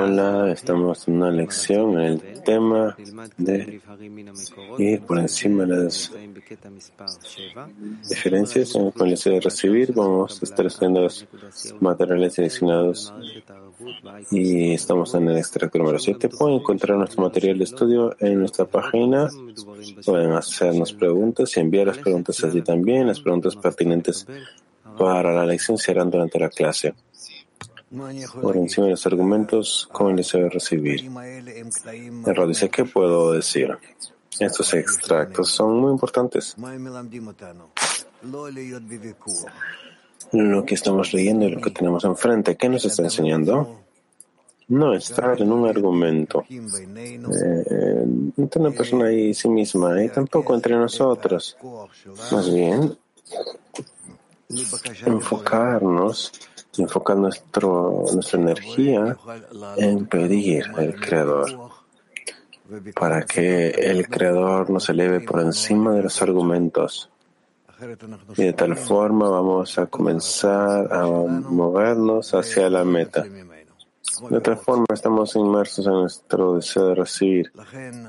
Hola, estamos en una lección en el tema de ir por encima de las diferencias en el deseo de recibir. Vamos a estar estudiando los materiales seleccionados y estamos en el extracto número 7. Pueden encontrar nuestro material de estudio en nuestra página. Pueden hacernos preguntas y enviar las preguntas allí también. Las preguntas pertinentes para la lección se harán durante la clase. Por encima de los argumentos, ¿cómo el deseo de recibir? El dice, ¿qué puedo decir? Estos extractos son muy importantes. Lo que estamos leyendo y lo que tenemos enfrente, ¿qué nos está enseñando? No estar en un argumento eh, entre una persona y sí misma, y tampoco entre nosotros. Más bien, enfocarnos, enfocar nuestro, nuestra energía en pedir al Creador para que el Creador nos eleve por encima de los argumentos. Y de tal forma vamos a comenzar a movernos hacia la meta. De otra forma estamos inmersos en nuestro deseo de recibir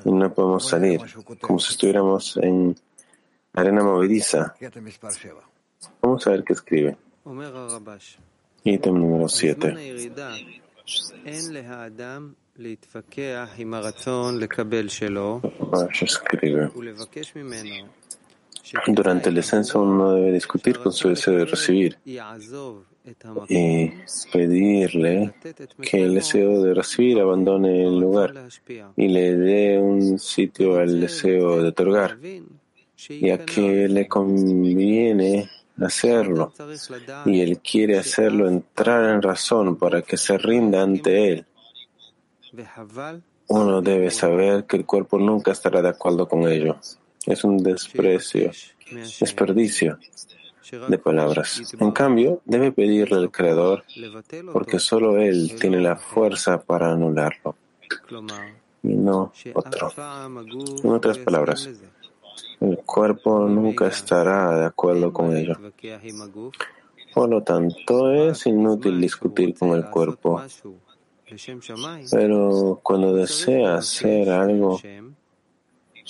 y no podemos salir, como si estuviéramos en arena movediza. Vamos a ver qué escribe. Ítem número 7. escribe. Durante el descenso uno debe discutir con su deseo de recibir y pedirle que el deseo de recibir abandone el lugar y le dé un sitio al deseo de otorgar, ya que le conviene hacerlo y él quiere hacerlo entrar en razón para que se rinda ante él. Uno debe saber que el cuerpo nunca estará de acuerdo con ello. Es un desprecio, desperdicio de palabras. En cambio, debe pedirle al Creador porque solo Él tiene la fuerza para anularlo y no otro. En otras palabras, el cuerpo nunca estará de acuerdo con ello. Por lo tanto, es inútil discutir con el cuerpo. Pero cuando desea hacer algo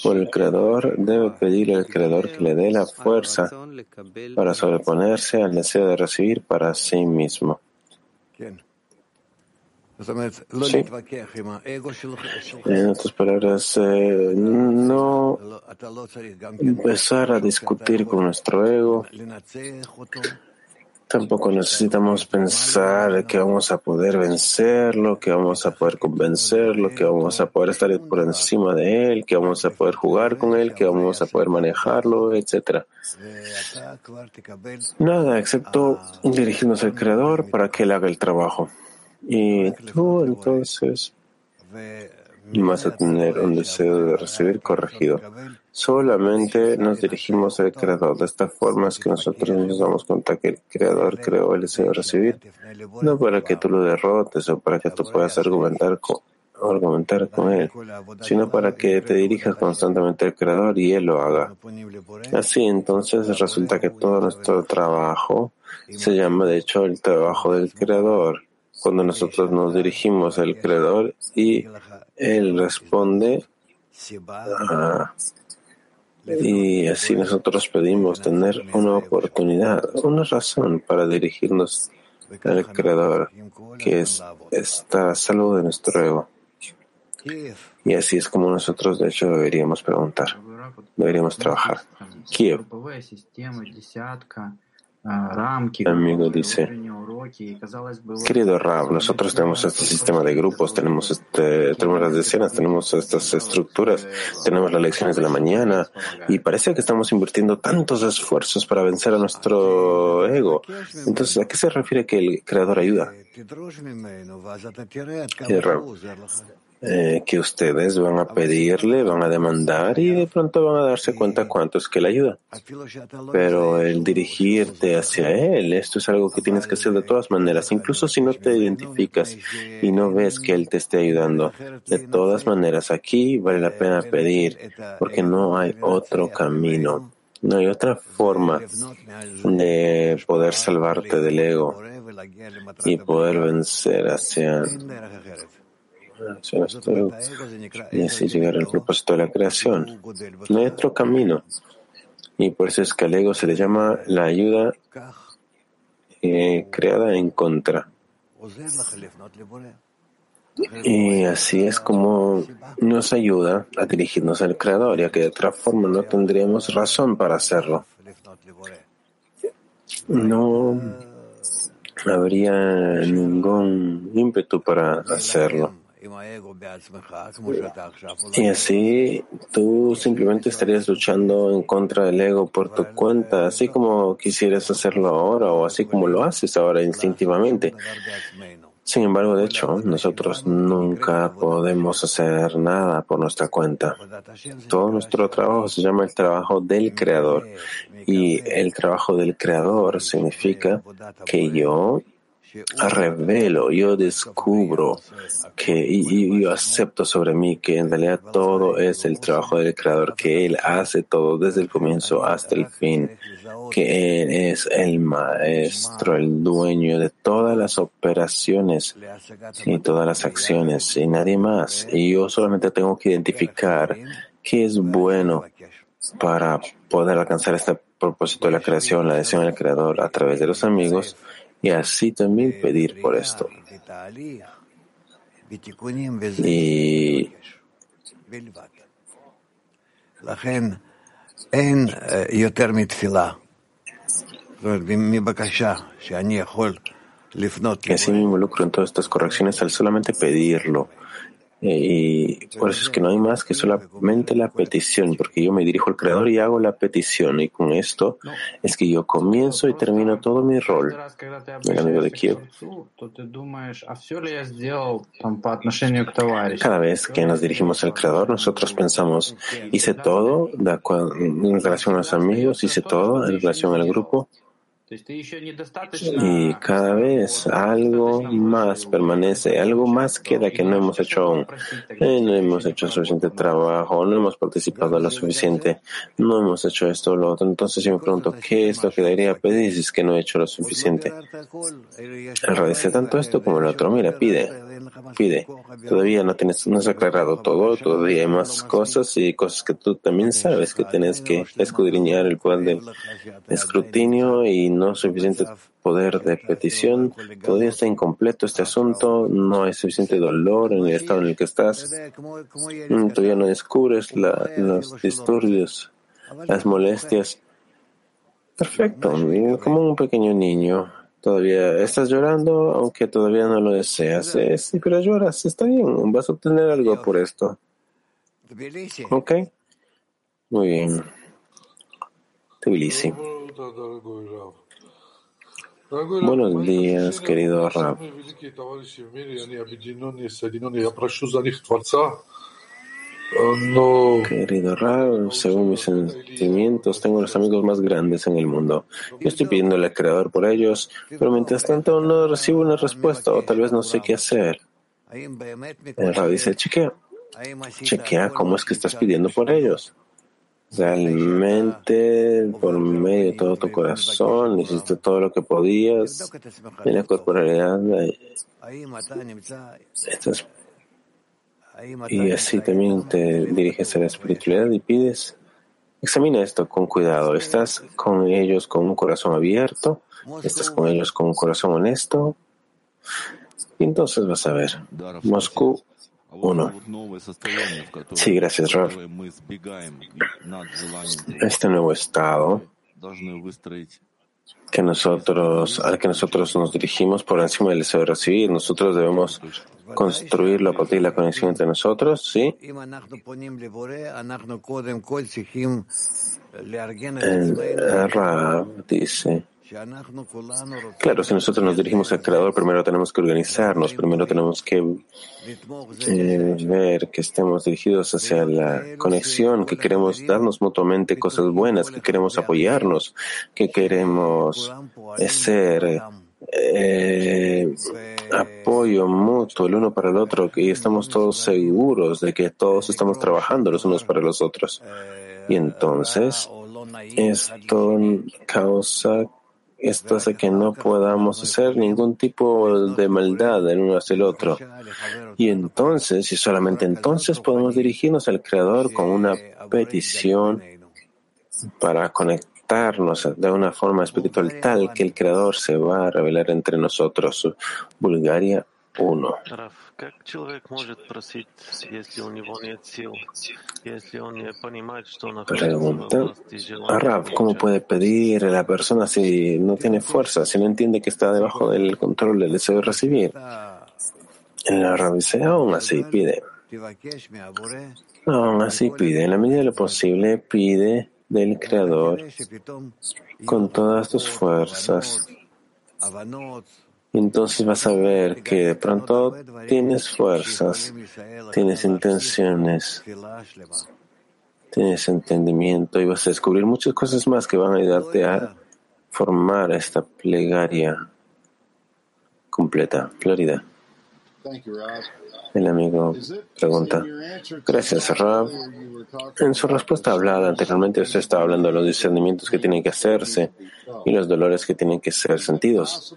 por el Creador, debe pedirle al Creador que le dé la fuerza para sobreponerse al deseo de recibir para sí mismo. En otras palabras, eh, no empezar a discutir con nuestro ego. Tampoco necesitamos pensar que vamos a poder vencerlo, que vamos a poder convencerlo, que vamos a poder estar por encima de él, que vamos a poder jugar con él, que vamos a poder manejarlo, etc. Nada, excepto dirigirnos al Creador para que él haga el trabajo. Y tú entonces vas a tener un deseo de recibir corregido. Solamente nos dirigimos al Creador. De esta forma es que nosotros nos damos cuenta que el Creador creó el deseo de recibir, no para que tú lo derrotes o para que tú puedas argumentar con, argumentar con Él, sino para que te dirijas constantemente al Creador y Él lo haga. Así entonces resulta que todo nuestro trabajo se llama de hecho el trabajo del Creador cuando nosotros nos dirigimos al Creador y Él responde ah, y así nosotros pedimos tener una oportunidad, una razón para dirigirnos al Creador, que es esta salud de nuestro ego. Y así es como nosotros, de hecho, deberíamos preguntar, deberíamos trabajar. Kiev. Amigo dice, querido Rab, nosotros tenemos este sistema de grupos, tenemos, este, tenemos las decenas, tenemos estas estructuras, tenemos las lecciones de la mañana y parece que estamos invirtiendo tantos esfuerzos para vencer a nuestro ego. Entonces, ¿a qué se refiere que el creador ayuda? Eh, que ustedes van a pedirle, van a demandar y de pronto van a darse cuenta cuánto es que le ayuda. Pero el dirigirte hacia Él, esto es algo que tienes que hacer de todas maneras, incluso si no te identificas y no ves que Él te esté ayudando. De todas maneras, aquí vale la pena pedir, porque no hay otro camino. No hay otra forma de poder salvarte del ego y poder vencer hacia, nuestro y así llegar al propósito de la creación. No hay otro camino. Y por eso es que al ego se le llama la ayuda eh, creada en contra. Y así es como nos ayuda a dirigirnos al Creador, ya que de otra forma no tendríamos razón para hacerlo. No habría ningún ímpetu para hacerlo. Y así tú simplemente estarías luchando en contra del ego por tu cuenta, así como quisieras hacerlo ahora o así como lo haces ahora instintivamente. Sin embargo, de hecho, nosotros nunca podemos hacer nada por nuestra cuenta. Todo nuestro trabajo se llama el trabajo del Creador. Y el trabajo del Creador significa que yo revelo, yo descubro que y, yo acepto sobre mí que en realidad todo es el trabajo del Creador, que Él hace todo desde el comienzo hasta el fin, que Él es el maestro, el dueño de todas las operaciones y todas las acciones y nadie más. Y yo solamente tengo que identificar qué es bueno para poder alcanzar este propósito de la creación, la decisión del Creador a través de los amigos y así también pedir por esto. Y y así me involucro en todas estas correcciones al solamente pedirlo. Y por eso es que no hay más que solamente la petición, porque yo me dirijo al Creador y hago la petición. Y con esto es que yo comienzo y termino todo mi rol. El amigo de Kiev. Cada vez que nos dirigimos al Creador, nosotros pensamos, hice todo en relación a los amigos, hice todo en relación al grupo. Y cada vez algo más permanece, algo más queda que no hemos hecho aún. Eh, no hemos hecho suficiente trabajo, no hemos participado lo suficiente, no hemos hecho esto o lo otro. Entonces yo me pregunto, ¿qué es lo que debería pedir si es que no he hecho lo suficiente? Agradecer tanto esto como lo otro. Mira, pide, pide. Todavía no tienes, no has aclarado todo, todavía hay más cosas y cosas que tú también sabes que tienes que escudriñar el poder de escrutinio y no suficiente poder de petición, todavía está incompleto este asunto, no hay suficiente dolor en el estado en el que estás, mm, todavía no descubres los disturbios, las molestias. Perfecto, como un pequeño niño. Todavía estás llorando, aunque todavía no lo deseas. Sí, pero lloras, está bien, vas a obtener algo por esto. Ok, muy bien. Tbilisi. Buenos días, querido Rab. Querido Rab, según mis sentimientos, tengo los amigos más grandes en el mundo. Yo estoy pidiéndole al Creador por ellos, pero mientras tanto no recibo una respuesta o tal vez no sé qué hacer. El dice, chequea, chequea cómo es que estás pidiendo por ellos. Realmente, por medio de todo tu corazón, hiciste todo lo que podías en la corporalidad. Y así también te diriges a la espiritualidad y pides. Examina esto con cuidado. ¿Estás con ellos con un corazón abierto? ¿Estás con ellos con un corazón honesto? Y entonces vas a ver. Moscú uno. Sí, gracias, Rav. Este nuevo estado que nosotros, al que nosotros nos dirigimos por encima del deseo de recibir, nosotros debemos construirlo a partir de la conexión entre nosotros, ¿sí? El Rav dice Claro, si nosotros nos dirigimos al Creador, primero tenemos que organizarnos, primero tenemos que eh, ver que estemos dirigidos hacia la conexión, que queremos darnos mutuamente cosas buenas, que queremos apoyarnos, que queremos ser eh, apoyo mutuo el uno para el otro, y estamos todos seguros de que todos estamos trabajando los unos para los otros. Y entonces esto causa esto hace que no podamos hacer ningún tipo de maldad el uno hacia el otro. Y entonces, y solamente entonces, podemos dirigirnos al Creador con una petición para conectarnos de una forma espiritual tal que el Creador se va a revelar entre nosotros. Bulgaria 1. Pregunta ¿cómo puede pedir a la persona si no tiene fuerza, si no entiende que está debajo del control del deseo de recibir? En la Rav dice, aún así pide. Aún así pide, en la medida de lo posible pide del Creador con todas tus fuerzas entonces vas a ver que de pronto tienes fuerzas, tienes intenciones, tienes entendimiento y vas a descubrir muchas cosas más que van a ayudarte a formar esta plegaria completa. Florida. El amigo pregunta. Gracias, Rab. En su respuesta hablada anteriormente, usted estaba hablando de los discernimientos que tienen que hacerse y los dolores que tienen que ser sentidos.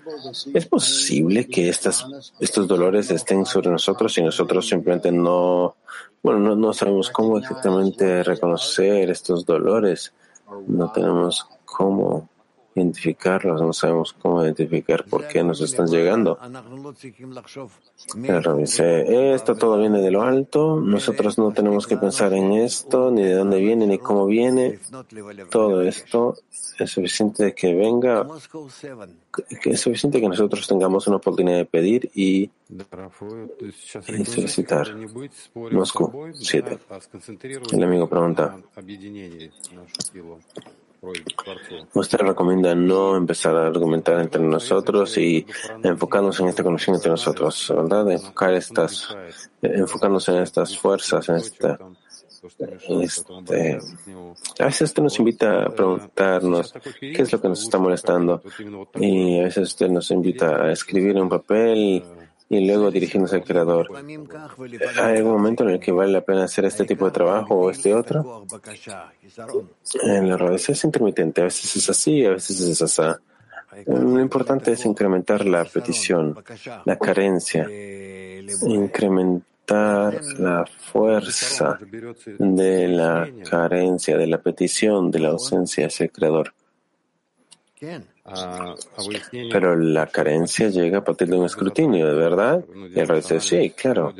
¿Es posible que estas, estos dolores estén sobre nosotros y nosotros simplemente no, bueno, no, no sabemos cómo exactamente reconocer estos dolores? No tenemos cómo identificarlos, no sabemos cómo identificar por qué nos están llegando. El esto todo viene de lo alto, nosotros no tenemos que pensar en esto, ni de dónde viene, ni cómo viene. Todo esto es suficiente que venga, es suficiente que nosotros tengamos una oportunidad de pedir y, y solicitar. Moscú 7. El amigo pregunta. Usted recomienda no empezar a argumentar entre nosotros y enfocarnos en esta conexión entre nosotros, ¿verdad? Enfocar estas, enfocarnos en estas fuerzas, en esta, este, a veces usted nos invita a preguntarnos qué es lo que nos está molestando y a veces usted nos invita a escribir en un papel y luego dirigirnos al Creador. ¿Hay algún momento en el que vale la pena hacer este tipo de trabajo o este otro? En la veces es intermitente, a veces es así, a veces es así. Lo importante es incrementar la petición, la carencia, incrementar la fuerza de la carencia, de la petición, de la ausencia hacia el Creador. Pero la carencia llega a partir de un escrutinio, ¿de verdad? Y el rey dice, sí, claro.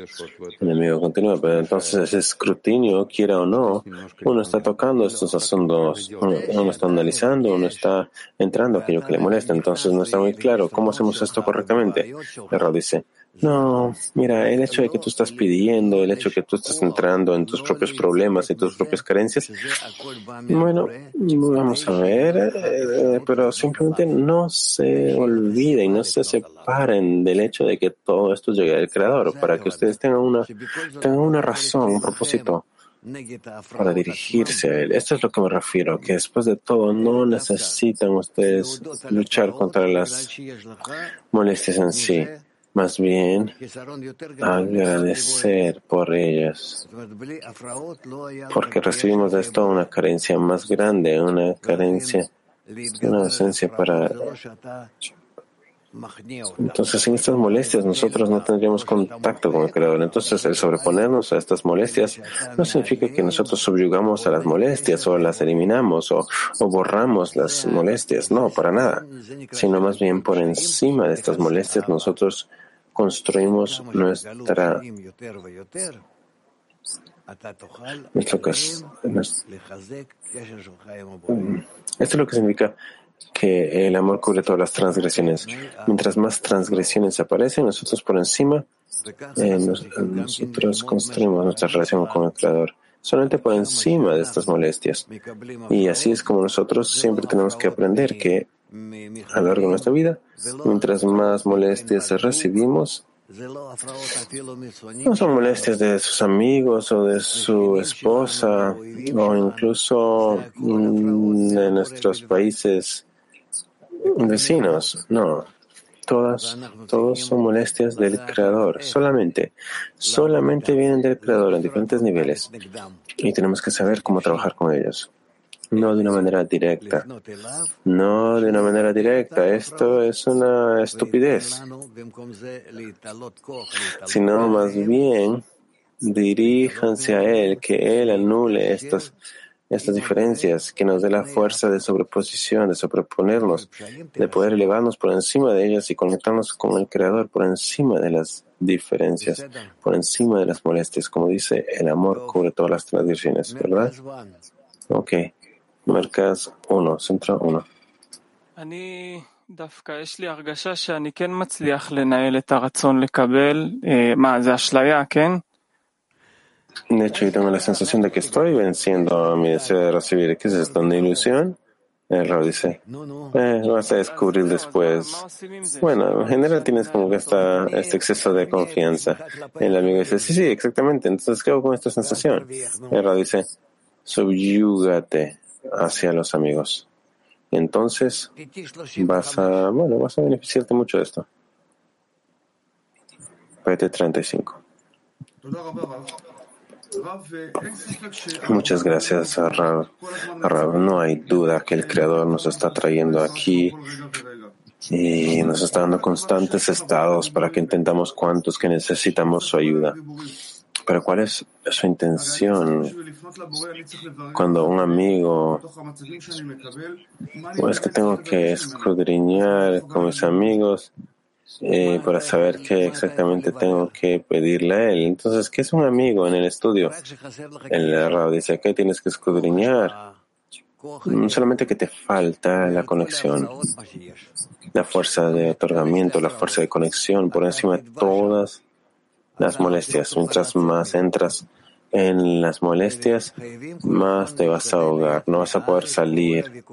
El enemigo continúa, pero entonces ese escrutinio, quiera o no, uno está tocando estos asuntos, uno, está analizando, uno está entrando aquello que le molesta, entonces no está muy claro cómo hacemos esto correctamente. El rey dice, no, mira, el hecho de que tú estás pidiendo, el hecho de que tú estás entrando en tus propios problemas y tus propias carencias, bueno, vamos a ver, eh, pero simplemente no se olviden, no se separen del hecho de que todo esto llegue del Creador, para que ustedes tengan una, tengan una razón, un propósito para dirigirse a Él. Esto es lo que me refiero, que después de todo no necesitan ustedes luchar contra las molestias en sí más bien agradecer por ellas, porque recibimos de esto una carencia más grande, una carencia, una ausencia para... Entonces, en estas molestias nosotros no tendríamos contacto con el Creador. Entonces, el sobreponernos a estas molestias no significa que nosotros subyugamos a las molestias o las eliminamos o, o borramos las molestias. No, para nada. Sino más bien por encima de estas molestias nosotros construimos nuestra nuestro caso. Esto es lo que significa que el amor cubre todas las transgresiones. Mientras más transgresiones aparecen, nosotros por encima, eh, nosotros construimos nuestra relación con el Creador solamente por encima de estas molestias. Y así es como nosotros siempre tenemos que aprender que a lo largo de nuestra vida, mientras más molestias recibimos, no son molestias de sus amigos o de su esposa o incluso de nuestros países vecinos. No, todas, todos son molestias del Creador. Solamente, solamente vienen del Creador en diferentes niveles y tenemos que saber cómo trabajar con ellos. No de una manera directa. No de una manera directa. Esto es una estupidez. Sino más bien diríjanse a Él, que Él anule estas estas diferencias, que nos dé la fuerza de sobreposición, de sobreponernos, de poder elevarnos por encima de ellas y conectarnos con el Creador por encima de las diferencias, por encima de las molestias. Como dice, el amor cubre todas las tradiciones, ¿verdad? Ok. Mercas 1, centro 1. De hecho, yo tengo la sensación de que estoy venciendo a mi deseo de recibir. ¿Qué es esto? ¿Una ilusión? El Rao dice, eh, vas a descubrir después. Bueno, en general tienes como que esta, este exceso de confianza. El amigo dice, sí, sí, exactamente. Entonces, ¿qué hago con esta sensación? El Rao dice, subyúgate hacia los amigos. Entonces, vas a, bueno, vas a beneficiarte mucho de esto. PT 35. Muchas gracias, Rab. No hay duda que el Creador nos está trayendo aquí y nos está dando constantes estados para que intentamos cuantos que necesitamos su ayuda. Pero ¿cuál es su intención cuando un amigo, es que tengo que escudriñar con mis amigos eh, para saber qué exactamente tengo que pedirle a él. Entonces, ¿qué es un amigo en el estudio? El Rab dice que tienes que escudriñar. No solamente que te falta la conexión, la fuerza de otorgamiento, la fuerza de conexión por encima de todas las molestias. Mientras más entras en las molestias, más te vas a ahogar, no vas a poder salir,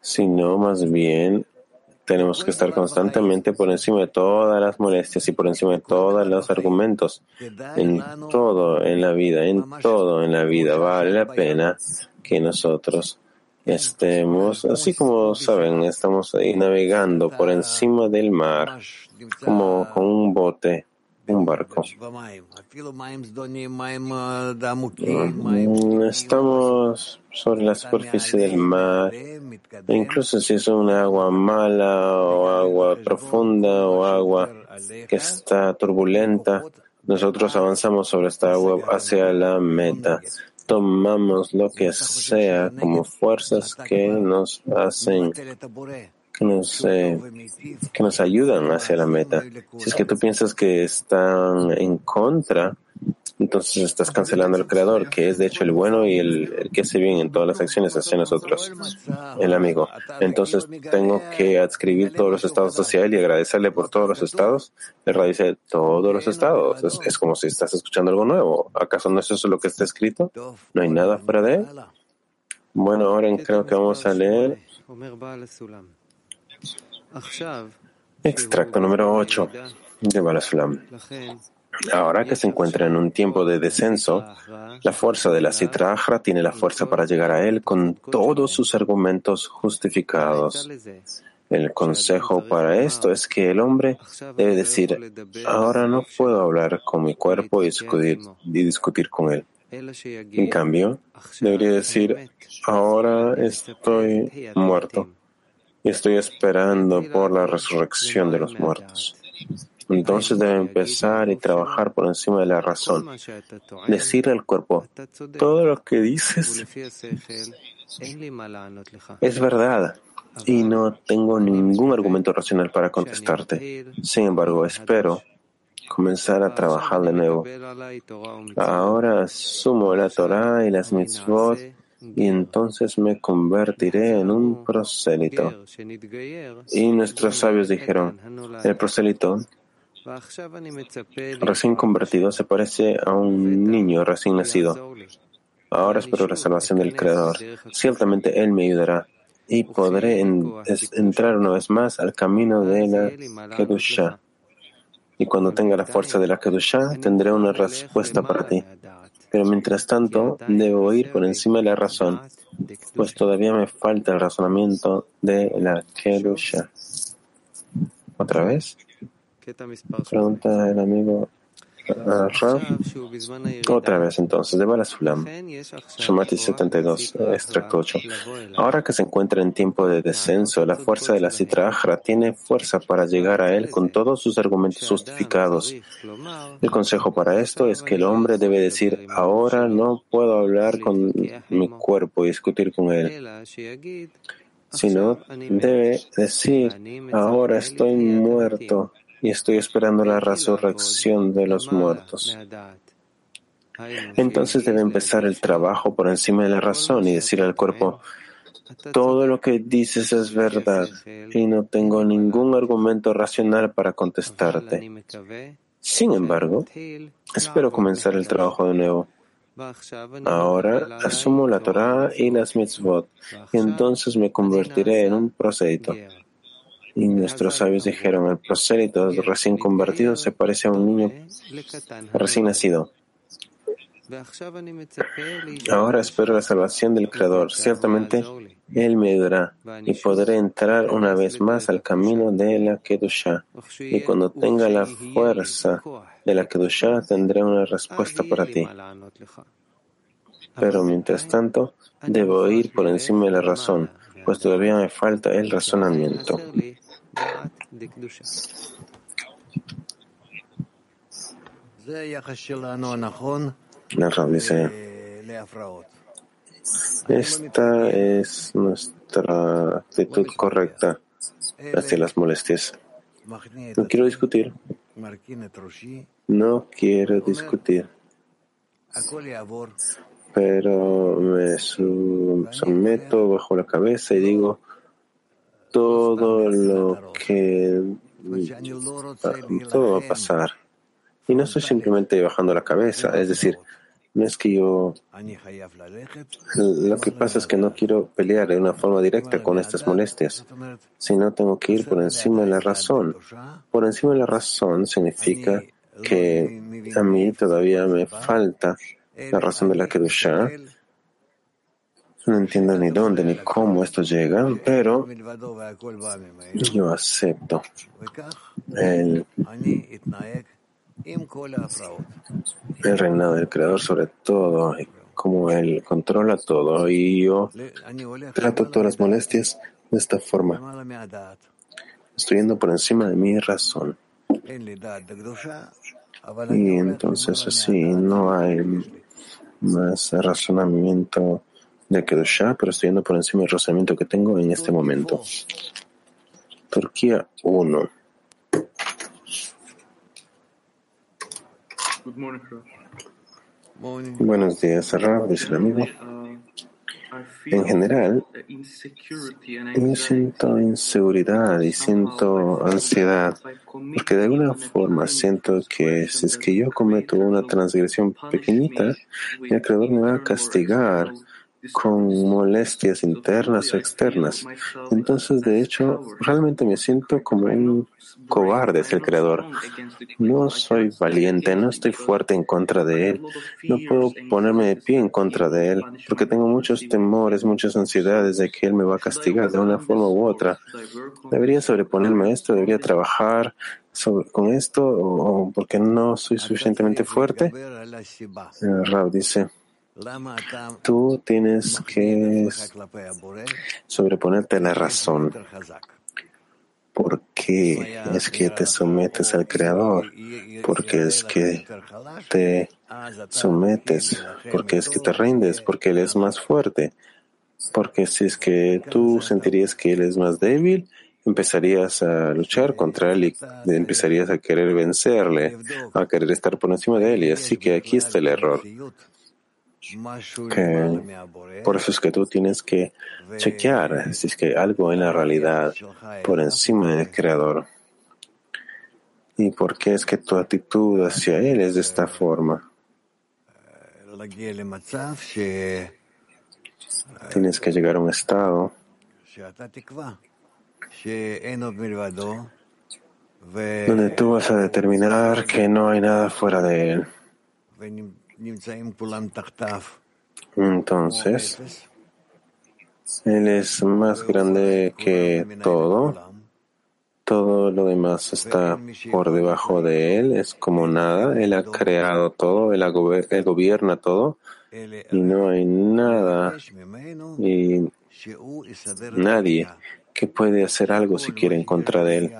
sino más bien tenemos que estar constantemente por encima de todas las molestias y por encima de todos los argumentos. En todo en la vida, en todo en la vida vale la pena que nosotros estemos, así como saben, estamos navegando por encima del mar, como con un bote un barco. Mm, estamos sobre la superficie del mar, e incluso si es una agua mala o agua profunda o agua que está turbulenta, nosotros avanzamos sobre esta agua hacia la meta. Tomamos lo que sea como fuerzas que nos hacen que nos, eh, que nos ayudan hacia la meta. Si es que tú piensas que están en contra, entonces estás cancelando al Creador, que es de hecho el bueno y el, que hace bien en todas las acciones hacia nosotros, el amigo. Entonces tengo que adscribir todos los estados hacia él y agradecerle por todos los estados. El dice todos los estados. Es, es, como si estás escuchando algo nuevo. ¿Acaso no es eso lo que está escrito? ¿No hay nada fuera de él? Bueno, ahora creo que vamos a leer Extracto número 8 de Balasulam. Ahora que se encuentra en un tiempo de descenso, la fuerza de la Sitra tiene la fuerza para llegar a él con todos sus argumentos justificados. El consejo para esto es que el hombre debe decir, ahora no puedo hablar con mi cuerpo y discutir con él. En cambio, debería decir, ahora estoy muerto y estoy esperando por la resurrección de los muertos. Entonces debe empezar y trabajar por encima de la razón. Decirle al cuerpo, todo lo que dices es verdad y no tengo ningún argumento racional para contestarte. Sin embargo, espero comenzar a trabajar de nuevo. Ahora asumo la Torah y las mitzvot y entonces me convertiré en un prosélito. Y nuestros sabios dijeron, el prosélito recién convertido se parece a un niño recién nacido. Ahora espero la salvación del Creador. Ciertamente Él me ayudará y podré entrar una vez más al camino de la Kedusha. Y cuando tenga la fuerza de la Kedusha, tendré una respuesta para ti. Pero mientras tanto, debo ir por encima de la razón, pues todavía me falta el razonamiento de la Kedusha. ¿Otra vez? Pregunta el amigo Otra vez entonces, de Balasulam, Shemati 72, extracto 8. Ahora que se encuentra en tiempo de descenso, la fuerza de la Sitra tiene fuerza para llegar a él con todos sus argumentos justificados. El consejo para esto es que el hombre debe decir, ahora no puedo hablar con mi cuerpo y discutir con él sino debe decir, ahora estoy muerto y estoy esperando la resurrección de los muertos. Entonces debe empezar el trabajo por encima de la razón y decir al cuerpo, todo lo que dices es verdad y no tengo ningún argumento racional para contestarte. Sin embargo, espero comenzar el trabajo de nuevo. Ahora asumo la Torah y las mitzvot y entonces me convertiré en un prosélito. Y nuestros sabios dijeron, el prosélito recién convertido se parece a un niño recién nacido. Ahora espero la salvación del Creador. Ciertamente, Él me ayudará y podré entrar una vez más al camino de la Kedusha. Y cuando tenga la fuerza de la Kedusha, tendré una respuesta para ti. Pero mientras tanto, debo ir por encima de la razón, pues todavía me falta el razonamiento. La dice, esta es nuestra actitud correcta hacia las molestias. No quiero discutir. No quiero discutir. Pero me someto bajo la cabeza y digo todo lo que todo va a pasar. Y no estoy simplemente bajando la cabeza, es decir, no es que yo... Lo que pasa es que no quiero pelear de una forma directa con estas molestias, sino tengo que ir por encima de la razón. Por encima de la razón significa que a mí todavía me falta la razón de la Kedusha. No entiendo ni dónde ni cómo esto llega, pero yo acepto el el reinado del Creador sobre todo, como Él controla todo, y yo trato todas las molestias de esta forma. Estoy yendo por encima de mi razón. Y entonces así no hay más razonamiento de Kedushá, pero estoy yendo por encima del razonamiento que tengo en este momento. Turquía 1. Buenos días, Rab, dice el amigo. Uh, en general, yo siento inseguridad y siento ansiedad, porque de alguna forma siento que si es que yo cometo una transgresión pequeñita, el Creador me va a castigar con molestias internas o externas. Entonces, de hecho, realmente me siento como un cobarde, es el creador. No soy valiente, no estoy fuerte en contra de él, no puedo ponerme de pie en contra de él, porque tengo muchos temores, muchas ansiedades de que él me va a castigar de una forma u otra. ¿Debería sobreponerme a esto? ¿Debería trabajar con esto? ¿O porque no soy suficientemente fuerte? Rab dice. Tú tienes que sobreponerte a la razón. ¿Por qué es que te sometes al Creador? ¿Por qué es que te sometes? ¿Por qué es que te rindes? Porque Él es más fuerte. Porque si es que tú sentirías que Él es más débil, empezarías a luchar contra Él y empezarías a querer vencerle, a querer estar por encima de Él. Y así que aquí está el error por eso es que tú tienes que chequear si es que hay algo en la realidad por encima del Creador. ¿Y por qué es que tu actitud hacia Él es de esta forma? Tienes que llegar a un estado donde tú vas a determinar que no hay nada fuera de Él. Entonces, Él es más grande que todo. todo lo demás está por debajo de él, es como nada. Él ha creado todo, él, gobierna todo y no hay nada y nadie que puede hacer algo si quiere en contra de él.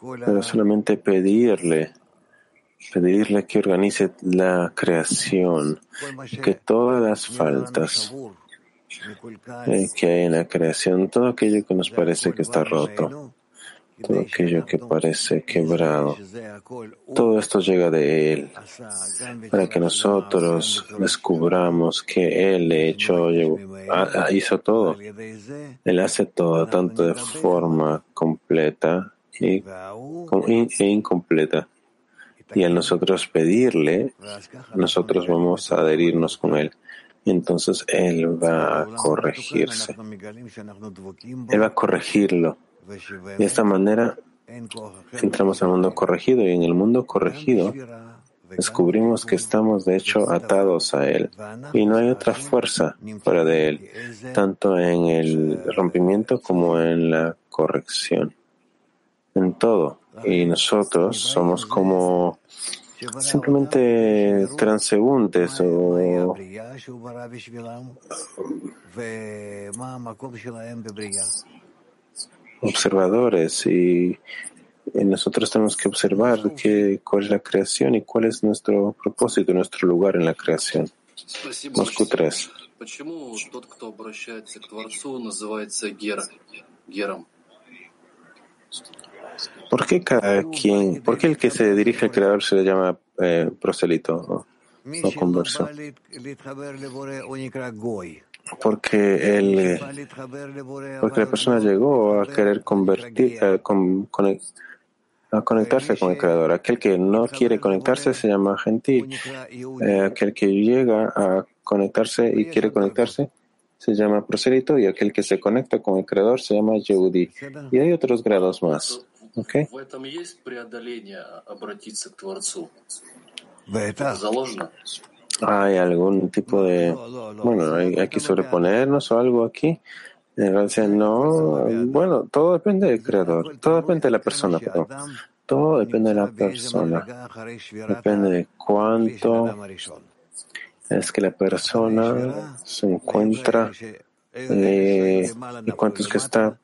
Pero solamente pedirle, pedirle que organice la creación, que todas las faltas eh, que hay en la creación, todo aquello que nos parece que está roto, todo aquello que parece quebrado, todo esto llega de Él, para que nosotros descubramos que Él, hecho, hizo todo. Él hace todo, tanto de forma completa e incompleta. Y al nosotros pedirle, nosotros vamos a adherirnos con Él entonces Él va a corregirse. Él va a corregirlo. De esta manera entramos al mundo corregido y en el mundo corregido descubrimos que estamos de hecho atados a Él y no hay otra fuerza fuera de Él, tanto en el rompimiento como en la corrección, en todo. Y nosotros somos como simplemente transeúntes o observadores y nosotros tenemos que observar qué, cuál es la creación y cuál es nuestro propósito, nuestro lugar en la creación. Moscú 3. ¿Por qué cada quien, por qué el que se dirige al creador se le llama eh, proselito o, converso? Porque el, porque la persona llegó a querer convertir, a, a conectarse con el creador. Aquel que no quiere conectarse se llama gentil. Eh, aquel que llega a conectarse y quiere conectarse se llama proselito y aquel que se conecta con el creador se llama Yehudi. Y hay otros grados más. Okay. ¿Hay algún tipo de, bueno, hay, que sobreponernos o algo aquí? En realidad, no, bueno, todo depende del creador, todo depende de la persona, perdón. Todo depende de la persona. Depende de cuánto es que la persona se encuentra eh, y cuánto es que está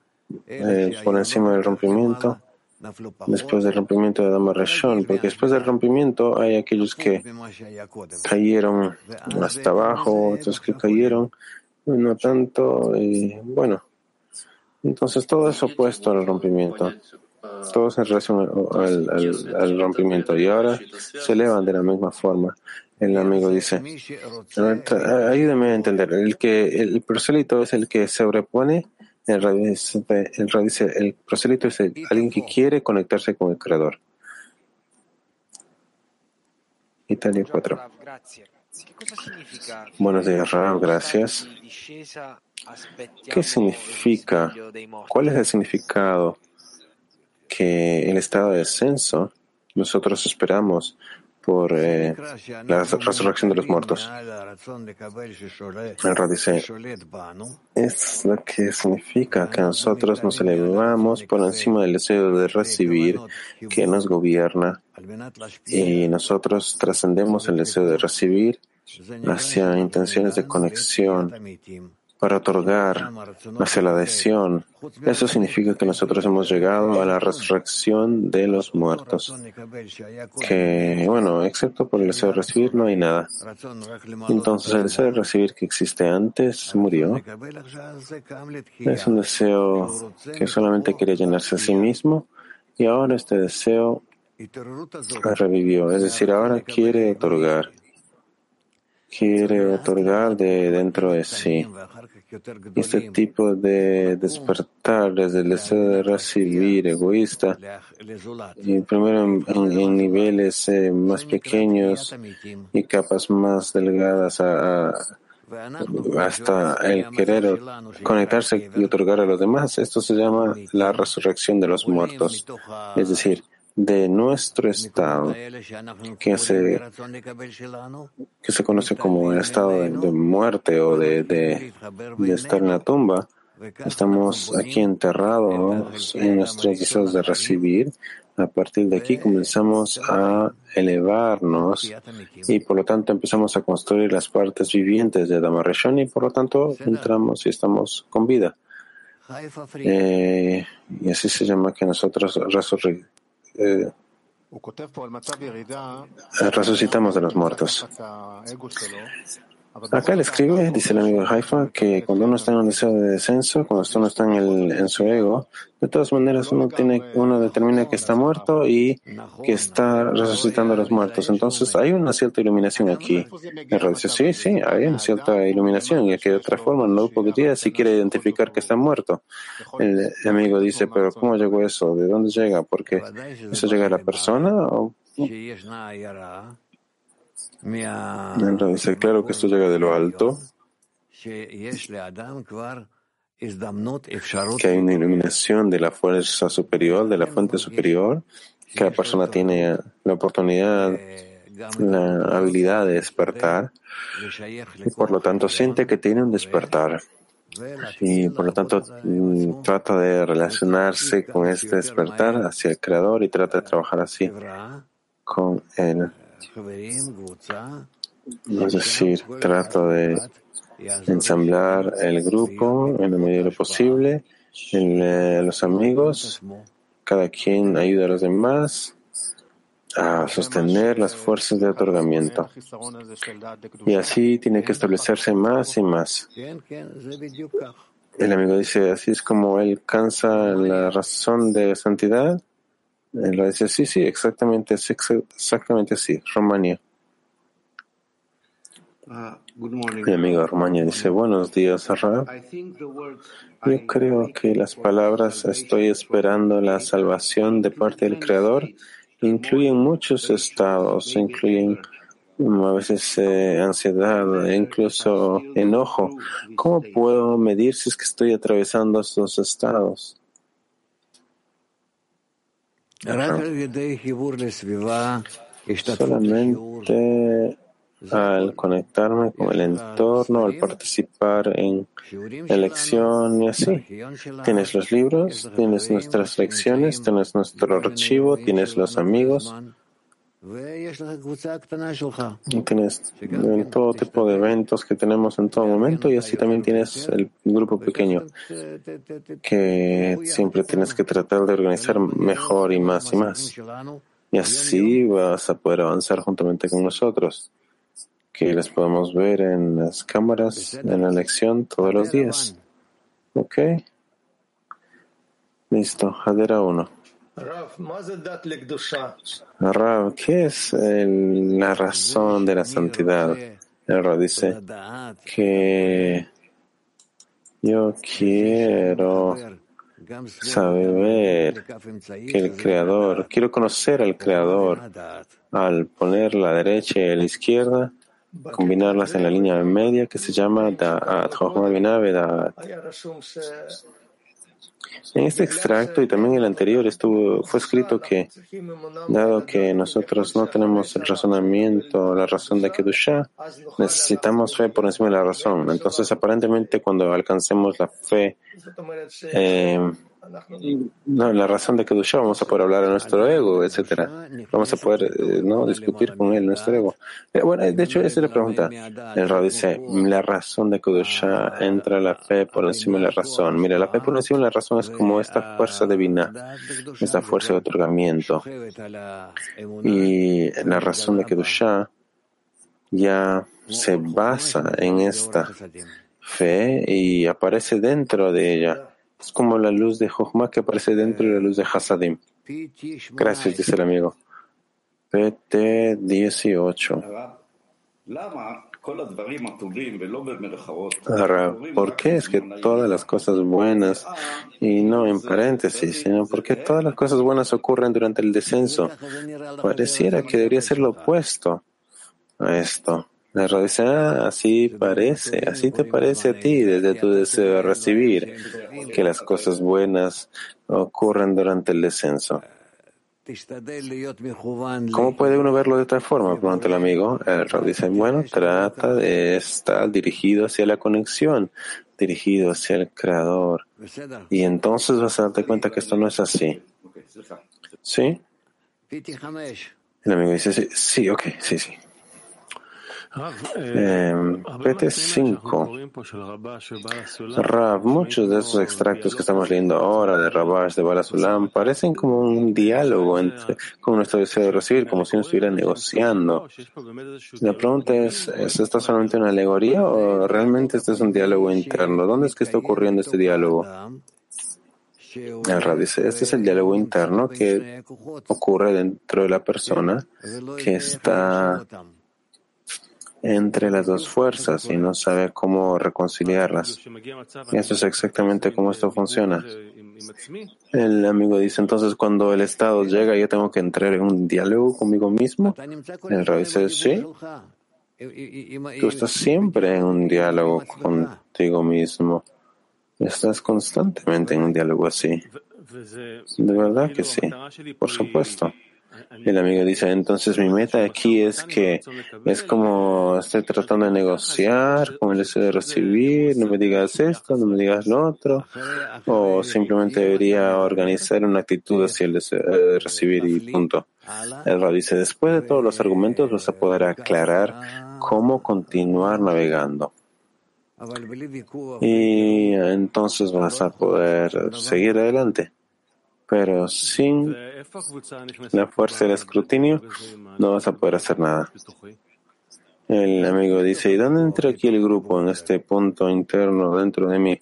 eh, por encima del rompimiento después del rompimiento de Dama Rashon, porque después del rompimiento hay aquellos que cayeron hasta abajo, otros que cayeron no tanto, y bueno, entonces todo es opuesto al rompimiento, todo en relación al, rompimiento. Y ahora se elevan de la misma forma. El amigo dice, ayúdame a entender, el que el proselito es el que sobrepone el radio dice, el, proselito es alguien que quiere conectarse con el Creador. Italia 4. Buenos días, Rav, gracias. ¿Qué significa? ¿Cuál es el significado que el estado de descenso nosotros esperamos por eh, la resurrección de los muertos. El es lo que significa que nosotros nos elevamos por encima del deseo de recibir que nos gobierna y nosotros trascendemos el deseo de recibir hacia intenciones de conexión para otorgar hacia la adhesión. Eso significa que nosotros hemos llegado a la resurrección de los muertos. Que, bueno, excepto por el deseo de recibir, no hay nada. Entonces, el deseo de recibir que existe antes murió. Es un deseo que solamente quería llenarse a sí mismo y ahora este deseo revivió. Es decir, ahora quiere otorgar quiere otorgar de dentro de sí. Este tipo de despertar desde el deseo de recibir egoísta, y primero en, niveles eh, más pequeños y capas más delgadas hasta el querer conectarse y otorgar a los demás, esto se llama la resurrección de los muertos. Es decir, de nuestro estado, que se, que se conoce como el estado de, muerte o de, de, estar en la tumba, Estamos aquí enterrados en nuestros deseos de recibir. A partir de aquí comenzamos a elevarnos y por lo tanto empezamos a construir las partes vivientes de Damareshon y por lo tanto entramos y estamos con vida. Eh, y así se llama que nosotros eh, resucitamos de los muertos. Acá él escribe, dice el amigo de Haifa, que cuando uno está en un deseo de descenso, cuando uno está en, el, su ego, de todas maneras uno tiene, uno determina que está muerto y que está resucitando a los muertos. Entonces hay una cierta iluminación aquí. El dice, sí, sí, hay una cierta iluminación, y que de otra forma no podría si quiere identificar que está muerto. El amigo dice, pero ¿cómo llegó eso? ¿De dónde llega? Porque eso llega a la persona o dice, claro que esto llega de lo alto, que hay una iluminación de la fuerza superior, de la fuente superior, que la persona tiene la oportunidad, la habilidad de despertar. Y por lo tanto siente que tiene un despertar. Y por lo tanto mm, trata de relacionarse con este despertar hacia el creador y trata de trabajar así con él. Es decir, trato de ensamblar el grupo en la medida de lo posible, en, eh, los amigos, cada quien ayuda a los demás a sostener las fuerzas de otorgamiento. Y así tiene que establecerse más y más. El amigo dice, así es como él cansa la razón de santidad. Él lo dice, sí, sí, exactamente, exactamente así, Romania. Mi amigo Romania dice, buenos días, Rab. Yo creo que las palabras estoy esperando la salvación de parte del Creador incluyen muchos estados, incluyen a veces eh, ansiedad, incluso enojo. ¿Cómo puedo medir si es que estoy atravesando estos estados? Solamente al conectarme con el entorno, al participar en elección y así. Tienes los libros, tienes nuestras lecciones, tienes nuestro archivo, tienes los amigos, tienes todo tipo de eventos que tenemos en todo momento y así también tienes el grupo pequeño que siempre tienes que tratar de organizar mejor y más y más. Y así vas a poder avanzar juntamente con nosotros que les podemos ver en las cámaras, en la lección todos los días. ¿Ok? Listo, Hadera 1. Rav, ¿qué es la razón de la santidad? El Rav dice que yo quiero saber que el Creador, quiero conocer al Creador. Al poner la derecha y la izquierda combinarlas en la línea media que se llama Da'at, En este extracto y también el anterior estuvo, fue escrito que, dado que nosotros no tenemos el razonamiento, la razón de Kedusha, necesitamos fe por encima de la razón. Entonces, aparentemente, cuando alcancemos la fe, eh, no, la razón de que Dusha vamos a poder hablar a nuestro ego, etcétera. Vamos a poder eh, no discutir con él, nuestro ego. Eh, bueno, de hecho, esa es la pregunta. El Rab dice, la razón de Kedusha entra la fe por encima de la razón. Mira, la fe por encima de la razón es como esta fuerza divina, esta fuerza de otorgamiento. Y la razón de Kedusha ya se basa en esta fe y aparece dentro de ella. Es como la luz de Jochma que aparece dentro de la luz de Hasadim. Gracias, dice el amigo. PT 18. ¿Por qué es que todas las cosas buenas, y no en paréntesis, sino porque todas las cosas buenas ocurren durante el descenso? Pareciera que debería ser lo opuesto a esto. La dice, ah, así parece, así te parece a ti desde tu deseo de recibir que las cosas buenas ocurren durante el descenso. ¿Cómo puede uno verlo de otra forma? Pregunta el amigo. El Rab dice, bueno, trata de estar dirigido hacia la conexión, dirigido hacia el Creador. Y entonces vas a darte cuenta que esto no es así. ¿Sí? El amigo dice, sí, sí, ok, sí, sí. Eh, PT5. Rav, muchos de esos extractos que estamos leyendo ahora de Rabash, de Balasulam, parecen como un diálogo entre, con nuestro deseo de recibir, como si uno estuviera negociando. La pregunta es, ¿es esto solamente una alegoría o realmente este es un diálogo interno? ¿Dónde es que está ocurriendo este diálogo? El Rav dice, este es el diálogo interno que ocurre dentro de la persona que está entre las dos fuerzas y no sabe cómo reconciliarlas. Y eso es exactamente cómo esto funciona. El amigo dice, entonces cuando el Estado llega, yo tengo que entrar en un diálogo conmigo mismo. El rey dice, sí. Tú estás siempre en un diálogo contigo mismo. Estás constantemente en un diálogo así. De verdad que sí, por supuesto. El amigo dice, entonces mi meta aquí es que es como estoy tratando de negociar con el deseo de recibir, no me digas esto, no me digas lo otro, o simplemente debería organizar una actitud hacia el deseo de recibir y punto. El dice, después de todos los argumentos vas a poder aclarar cómo continuar navegando. Y entonces vas a poder seguir adelante pero sin la fuerza del escrutinio no vas a poder hacer nada. El amigo dice, ¿y dónde entra aquí el grupo en este punto interno dentro de mí?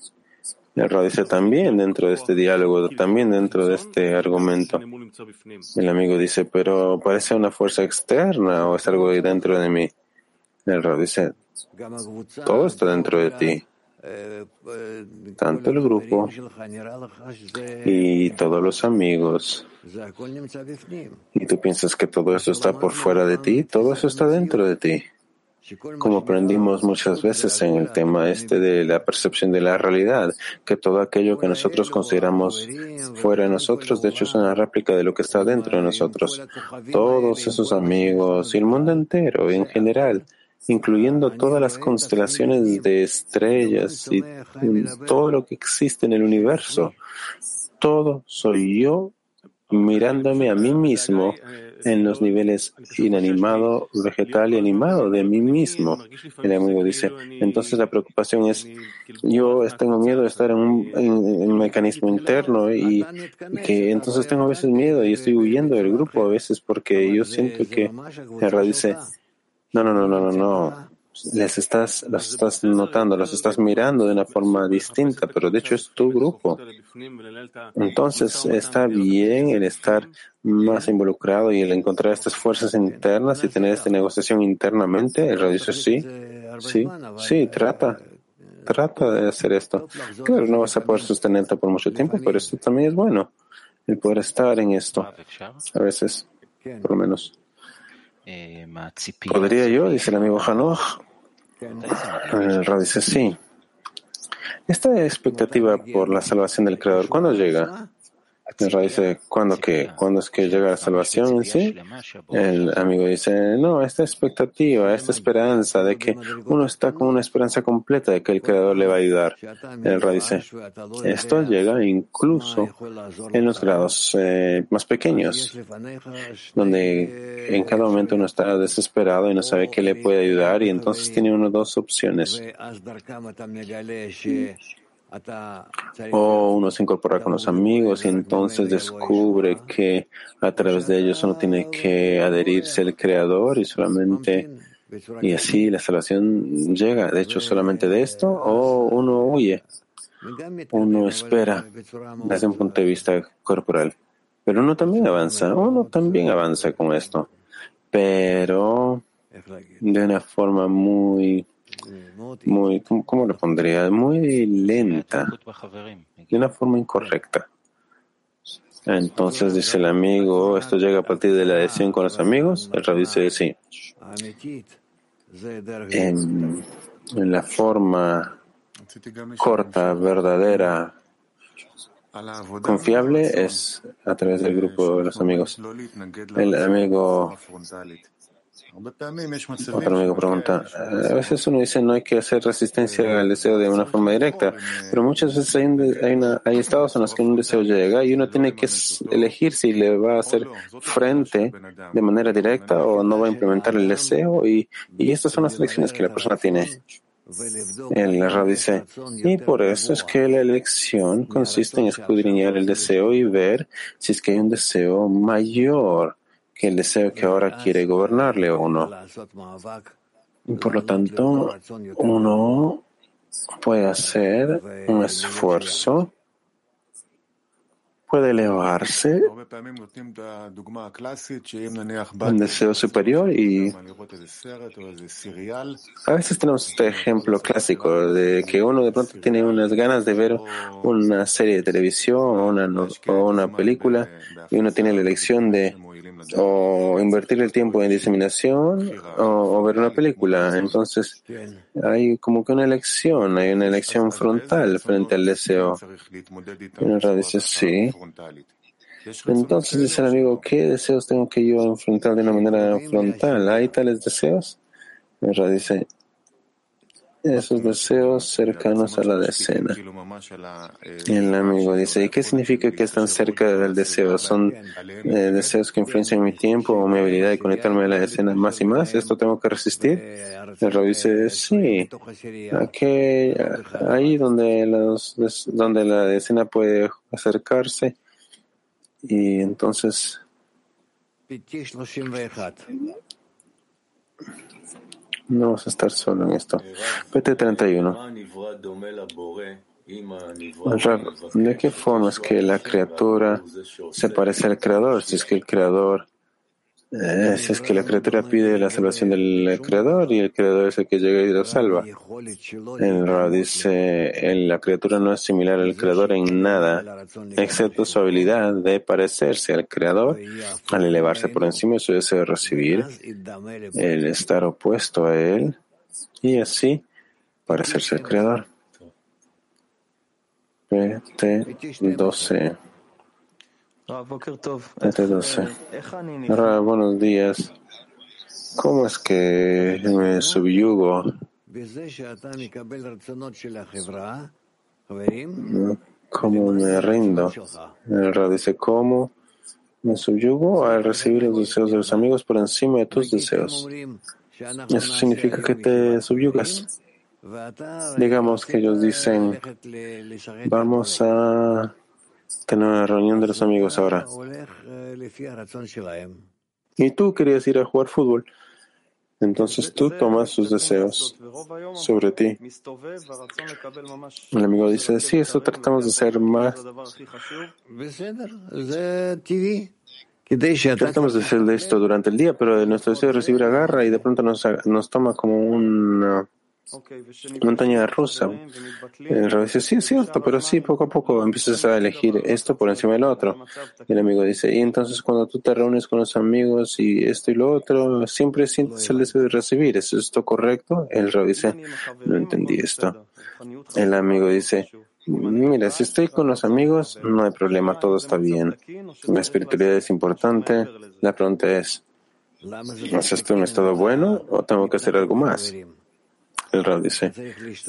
El Ra dice también dentro de este diálogo, también dentro de este argumento. El amigo dice, pero parece una fuerza externa o es algo dentro de mí. El Ra dice, todo está dentro de ti tanto el grupo y todos los amigos. Y tú piensas que todo eso está por fuera de ti, todo eso está dentro de ti. Como aprendimos muchas veces en el tema este de la percepción de la realidad, que todo aquello que nosotros consideramos fuera de nosotros, de hecho es una réplica de lo que está dentro de nosotros. Todos esos amigos y el mundo entero en general incluyendo todas las constelaciones de estrellas y todo lo que existe en el universo. Todo soy yo mirándome a mí mismo en los niveles inanimado, vegetal y animado de mí mismo. El amigo dice, entonces la preocupación es, yo tengo miedo de estar en un, mecanismo interno y, que entonces tengo a veces miedo y estoy huyendo del grupo a veces porque yo siento que, dice, no, no, no, no, no, no. Les estás, los estás notando, los estás mirando de una forma distinta, pero de hecho es tu grupo. Entonces está bien el estar más involucrado y el encontrar estas fuerzas internas y tener esta negociación internamente. El radio dice sí, sí, sí, trata, trata de hacer esto. Claro, no vas a poder sostenerte por mucho tiempo, pero esto también es bueno, el poder estar en esto. A veces, por lo menos. ¿Podría yo? Dice el amigo Hanoch. El Rab dice sí. Esta expectativa por la salvación del Creador, ¿cuándo llega? El dice, ¿cuándo qué? ¿Cuándo es que llega la salvación en sí? El amigo dice, no, esta expectativa, esta esperanza de que uno está con una esperanza completa de que el Creador le va a ayudar. El Ra dice, esto llega incluso en los grados eh, más pequeños, donde en cada momento uno está desesperado y no sabe qué le puede ayudar y entonces tiene uno dos opciones o uno se incorpora con los amigos y entonces descubre que a través de ellos uno tiene que adherirse al Creador y solamente y así la salvación llega. De hecho, solamente de esto o uno huye, uno espera desde un punto de vista corporal. Pero uno también avanza, uno también avanza con esto, pero de una forma muy muy, ¿cómo lo pondría? Muy lenta, de una forma incorrecta. Entonces dice el amigo, esto llega a partir de la adhesión con los amigos. El rabbi dice sí. En, en la forma corta, verdadera, confiable es a través del grupo de los amigos. El amigo otro amigo pregunta, a veces uno dice no hay que hacer resistencia al deseo de una forma directa, pero muchas veces hay, hay, estados en los que un deseo llega y uno tiene que elegir si le va a hacer frente de manera directa o no va a implementar el deseo y, y estas son las elecciones que la persona tiene. El error dice, y por eso es que la elección consiste en escudriñar el deseo y ver si es que hay un deseo mayor que el deseo que ahora quiere gobernarle a uno. por lo tanto, uno puede hacer un esfuerzo puede elevarse un deseo superior y a veces tenemos este ejemplo clásico de que uno de pronto tiene unas ganas de ver una serie de televisión o una, o una película y uno tiene la elección de o invertir el tiempo en diseminación o, ver una película. Entonces hay como que una elección, hay una elección frontal frente al deseo. Y dice, sí. Entonces dice el amigo, ¿qué deseos tengo que yo enfrentar de una manera frontal? ¿Hay tales deseos? Y dice, esos deseos cercanos a la decena. El amigo dice, ¿y qué significa que están cerca del deseo? ¿Son eh, deseos que influencian mi tiempo o mi habilidad de conectarme a la decena más y más? ¿Esto tengo que resistir? El rey dice, sí, aquí, ahí donde, donde la decena puede acercarse y entonces no vas a estar solo en esto. PT31. ¿De qué forma es que la criatura se parece al creador? Si es que el creador eh, es que la criatura pide la salvación del creador y el creador es el que llega y lo salva. El Ra dice, la criatura no es similar al creador en nada, excepto su habilidad de parecerse al creador al elevarse por encima de su deseo de recibir, el estar opuesto a él y así parecerse al creador. PT 12 12. Ahora, buenos días. ¿Cómo es que me subyugo? ¿Cómo me rindo? El dice, ¿cómo me subyugo al recibir los deseos de los amigos por encima de tus deseos? Eso significa que te subyugas. Digamos que ellos dicen, vamos a tener una reunión de los amigos ahora. Y tú querías ir a jugar fútbol. Entonces tú tomas sus deseos sobre ti. El amigo dice, sí, eso tratamos de ser más. Tratamos de hacer de esto durante el día, pero nuestro deseo de recibir agarra y de pronto nos, nos toma como un montaña rusa. El rey dice, sí, cierto, pero sí, poco a poco empiezas a elegir esto por encima del otro. Y el amigo dice, y entonces cuando tú te reúnes con los amigos y esto y lo otro, siempre sientes el deseo de recibir. ¿Es esto correcto? El rey dice, no entendí esto. El amigo dice, mira, si estoy con los amigos, no hay problema, todo está bien. La espiritualidad es importante. La pregunta es, ¿es esto un estado bueno o tengo que hacer algo más? El Rab dice,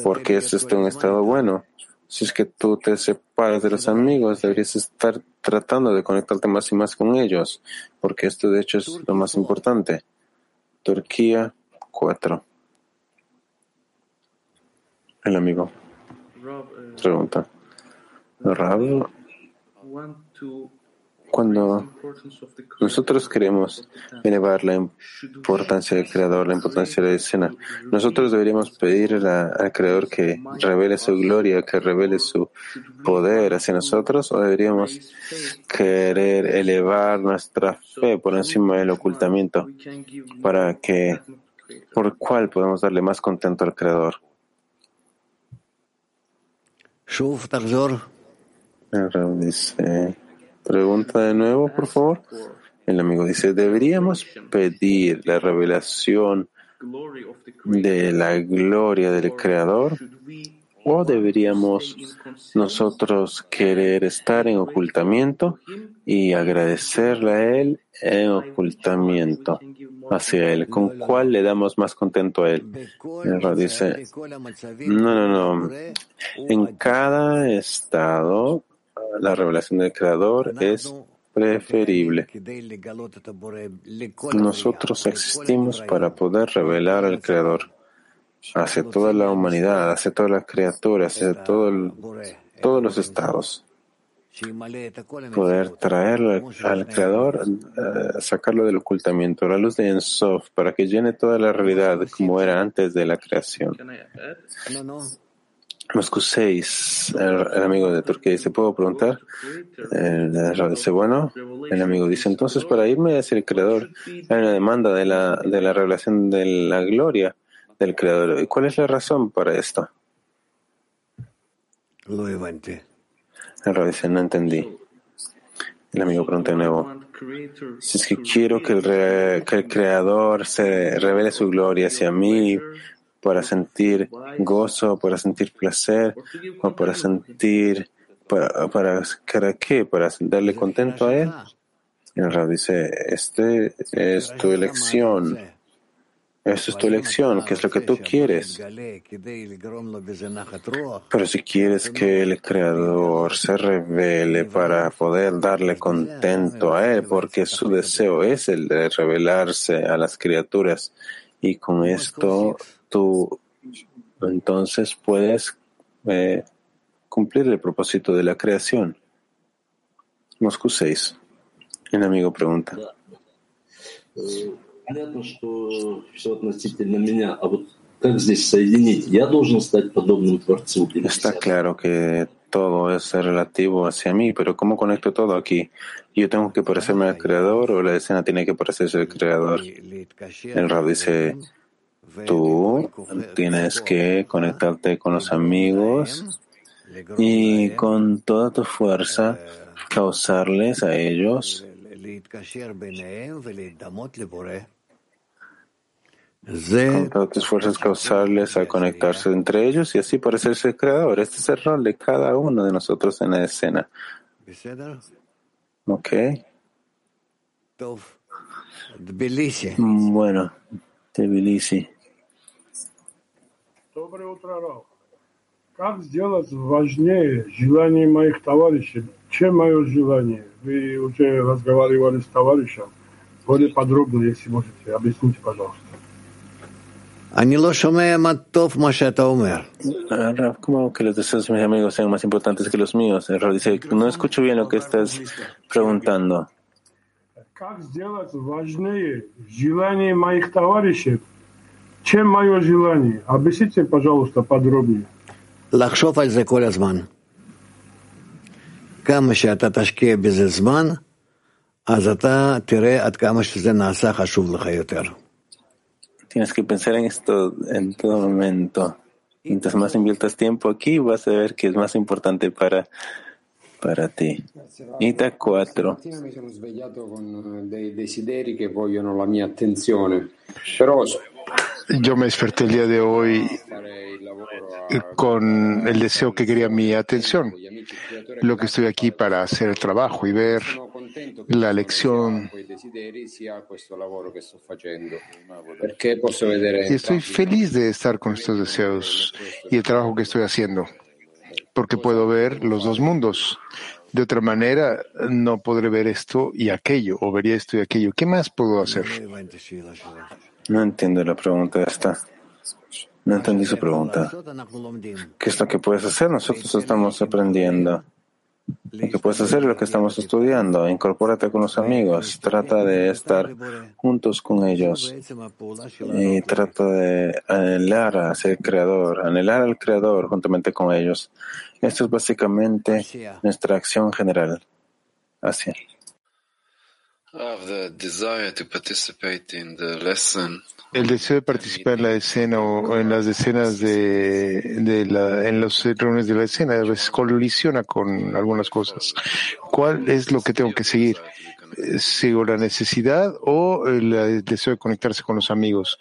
porque es esto un estado bueno. Si es que tú te separas de los amigos, deberías estar tratando de conectarte más y más con ellos, porque esto de hecho es lo más importante. Turquía 4. El amigo pregunta. Rab cuando nosotros queremos elevar la importancia del Creador, la importancia de la escena, nosotros deberíamos pedir al Creador que revele su gloria, que revele su poder hacia nosotros, o deberíamos querer elevar nuestra fe por encima del ocultamiento para que, por cuál podemos darle más contento al Creador. El dice. Pregunta de nuevo, por favor. El amigo dice, ¿deberíamos pedir la revelación de la gloria del Creador ¿O deberíamos nosotros querer estar en ocultamiento y agradecerle a Él en ocultamiento hacia Él? ¿Con cuál le damos más contento a Él? El dice, no, no, no. En cada estado, la revelación del Creador es preferible. Nosotros existimos para poder revelar al Creador hacia toda la humanidad, hacia todas las criaturas, hacia todo todos los estados. Poder traer al, Creador, eh, sacarlo del ocultamiento, la luz de Ensof, para que llene toda la realidad como era antes de la creación. Moscú 6, el, amigo de Turquía dice, ¿puedo preguntar? El, dice, bueno, el amigo dice, entonces para irme hacia el Creador hay una demanda de la, de la revelación de la gloria del Creador. ¿Y cuál es la razón para esto? El rey dice, no entendí. El amigo pregunta de nuevo, si es que quiero que el, que el Creador se revele su gloria hacia mí para sentir gozo, para sentir placer, o para sentir, para, para, ¿para qué? ¿Para darle contento a Él? El rey dice, este es tu elección. Esa es tu elección, que es lo que tú quieres. Pero si quieres que el Creador se revele para poder darle contento a Él, porque su deseo es el de revelarse a las criaturas, y con esto tú entonces puedes eh, cumplir el propósito de la creación. Moscú 6. El amigo pregunta. Está claro que todo es relativo hacia mí, pero ¿cómo conecto todo aquí? ¿Yo tengo que parecerme al creador o la escena tiene que parecerse al creador? El Rab dice, tú tienes que conectarte con los amigos y con toda tu fuerza causarles a ellos con todas tus fuerzas causarles a conectarse entre ellos y así parecerse el creador. Este es el rol de cada uno de nosotros en la escena. Ok. Bueno, Tbilisi. Доброе утро, Рав. Как сделать важнее желание моих товарищей, чем мое желание? Вы уже разговаривали с товарищем. Более подробно, если можете, объясните, пожалуйста. ¿Cómo que los deseos de mis amigos sean más importantes que los míos? El dice, no escucho bien lo que estás preguntando. Как сделать важнее желание моих товарищей, чем мое желание? Объясните, пожалуйста, подробнее. לחשוב על זה כל הזמן. כמה שאתה תשקיע בזה זמן, אז אתה תראה עד כמה שזה נעשה חשוב לך יותר. Tienes que pensar en esto en todo momento. Mientras más inviertas tiempo aquí, vas a ver que es más importante para, para ti. Ita 4. Yo me desperté el día de hoy con el deseo que quería mi atención. Lo que estoy aquí para hacer el trabajo y ver la lección. Y estoy feliz de estar con estos deseos y el trabajo que estoy haciendo, porque puedo ver los dos mundos. De otra manera, no podré ver esto y aquello, o vería esto y aquello. ¿Qué más puedo hacer? No entiendo la pregunta esta. No entendí su pregunta. ¿Qué es lo que puedes hacer? Nosotros estamos aprendiendo. Lo que puedes hacer es lo que estamos estudiando. Incorpórate con los amigos. Trata de estar juntos con ellos. Y trata de anhelar a ser creador, anhelar al creador juntamente con ellos. Esto es básicamente nuestra acción general. Así. El deseo de participar en la escena o en las decenas de, de la, en los reuniones de la escena colisiona con algunas cosas. ¿Cuál es lo que tengo que seguir? ¿Sigo la necesidad o el deseo de conectarse con los amigos?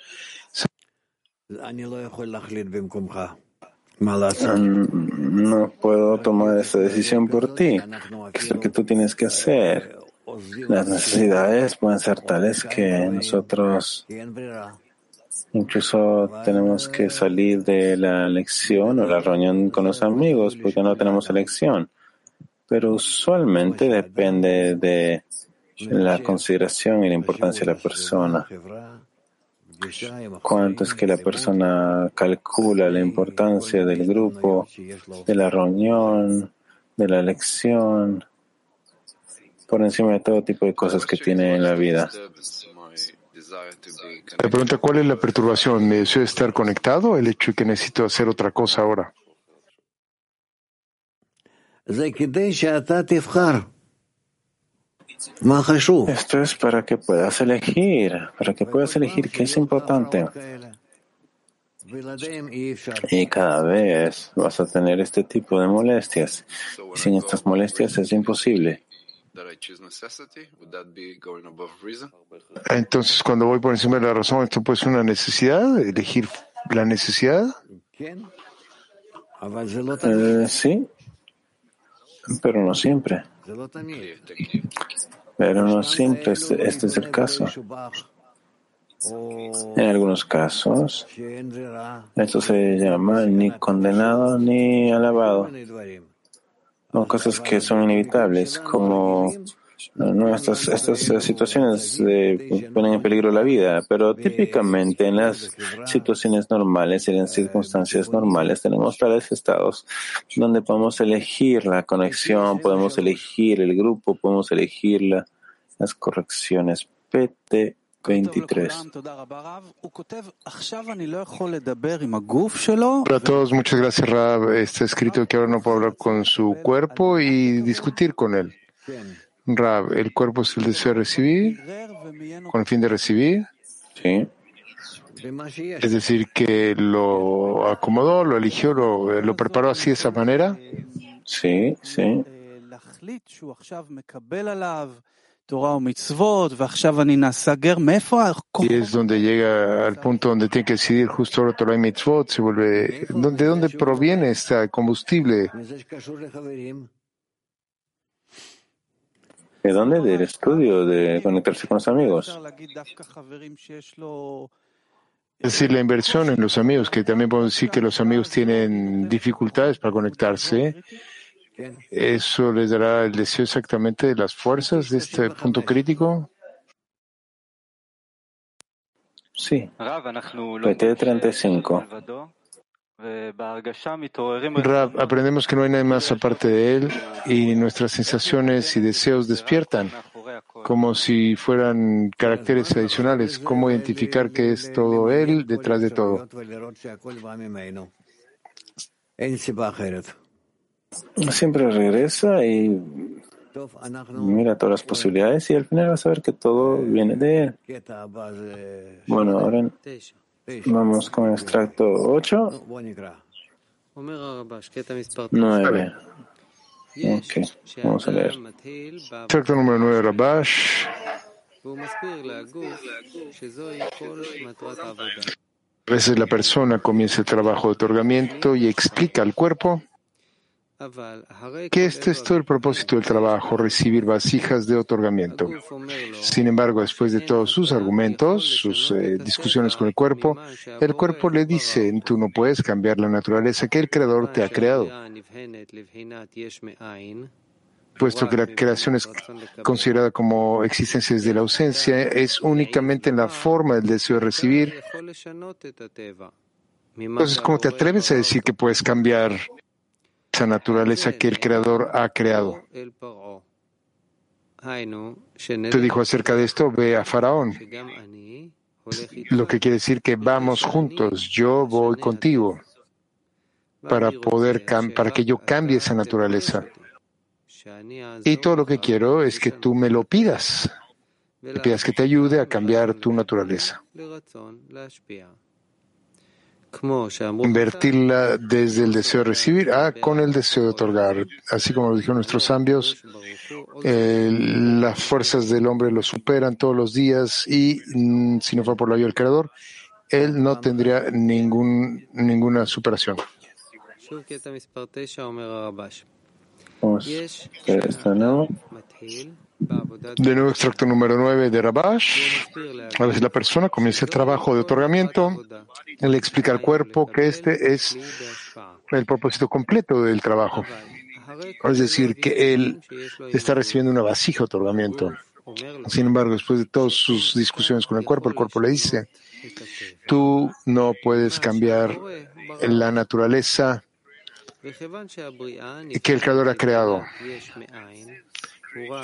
no puedo tomar esa decisión por ti. ¿Qué es lo que tú tienes que hacer? Las necesidades pueden ser tales que nosotros incluso tenemos que salir de la lección o la reunión con los amigos porque no tenemos elección. Pero usualmente depende de la consideración y la importancia de la persona. Cuánto es que la persona calcula la importancia del grupo, de la reunión, de la lección, por encima de todo tipo de cosas que tiene en la vida. La pregunta, ¿cuál es la perturbación? ¿Me deseo estar conectado el hecho de que necesito hacer otra cosa ahora? Esto es para que puedas elegir, para que puedas elegir qué es importante. Y cada vez vas a tener este tipo de molestias. Y sin estas molestias es imposible. Entonces, cuando voy por encima de la razón, ¿esto puede ser una necesidad? ¿Elegir la necesidad? Eh, sí, pero no siempre. Pero no siempre este, este es el caso. En algunos casos, esto se llama ni condenado ni alabado. Son cosas que son inevitables, como ¿no? Estas, estas situaciones ponen en peligro la vida, pero típicamente en las situaciones normales y en circunstancias normales tenemos tales estados donde podemos elegir la conexión, podemos elegir el grupo, podemos elegir las correcciones. PT 23. Para todos, muchas gracias, Rab. Está escrito que ahora no puedo hablar con su cuerpo y discutir con él. Rab, ¿el cuerpo es el deseo de recibir? ¿Con el fin de recibir? Sí. Es decir, que lo acomodó, lo eligió, lo, lo preparó así de esa manera. Sí, sí. Y es donde llega al punto donde tiene que decidir justo ahora Torah y Mitzvot, se vuelve, ¿de dónde proviene este combustible? ¿De dónde? Del estudio, de conectarse con los amigos. Es decir, la inversión en los amigos, que también podemos decir que los amigos tienen dificultades para conectarse. ¿Eso les dará el deseo exactamente de las fuerzas de este punto crítico? Sí. PT 35. Rab, aprendemos que no hay nada más aparte de él y nuestras sensaciones y deseos despiertan como si fueran caracteres adicionales. ¿Cómo identificar que es todo él detrás de todo? Siempre regresa y mira todas las posibilidades y al final vas a ver que todo viene de él. Bueno, ahora Vamos con extracto 8. 9. Ok, vamos a leer. Extracto número 9, Rabash. A veces la persona comienza el trabajo de otorgamiento y explica al cuerpo que este es todo el propósito del trabajo, recibir vasijas de otorgamiento. Sin embargo, después de todos sus argumentos, sus eh, discusiones con el cuerpo, el cuerpo le dice, tú no puedes cambiar la naturaleza que el Creador te ha creado. Puesto que la creación es considerada como existencia desde la ausencia, es únicamente en la forma del deseo de recibir. Entonces, ¿cómo te atreves a decir que puedes cambiar esa naturaleza que el Creador ha creado. Te dijo acerca de esto, ve a Faraón. Lo que quiere decir que vamos juntos, yo voy contigo para poder para que yo cambie esa naturaleza. Y todo lo que quiero es que tú me lo pidas, que pidas que te ayude a cambiar tu naturaleza invertirla desde el deseo de recibir a con el deseo de otorgar. Así como lo dijeron nuestros sabios, eh, las fuerzas del hombre lo superan todos los días y mm, si no fuera por la ayuda del Creador, él no tendría ningún, ninguna superación. Vamos de nuevo. Extracto número 9 de Rabash. A veces la persona comienza el trabajo de otorgamiento. Él explica al cuerpo que este es el propósito completo del trabajo. Es decir, que él está recibiendo una vasija de otorgamiento. Sin embargo, después de todas sus discusiones con el cuerpo, el cuerpo le dice, tú no puedes cambiar la naturaleza que el Creador ha creado.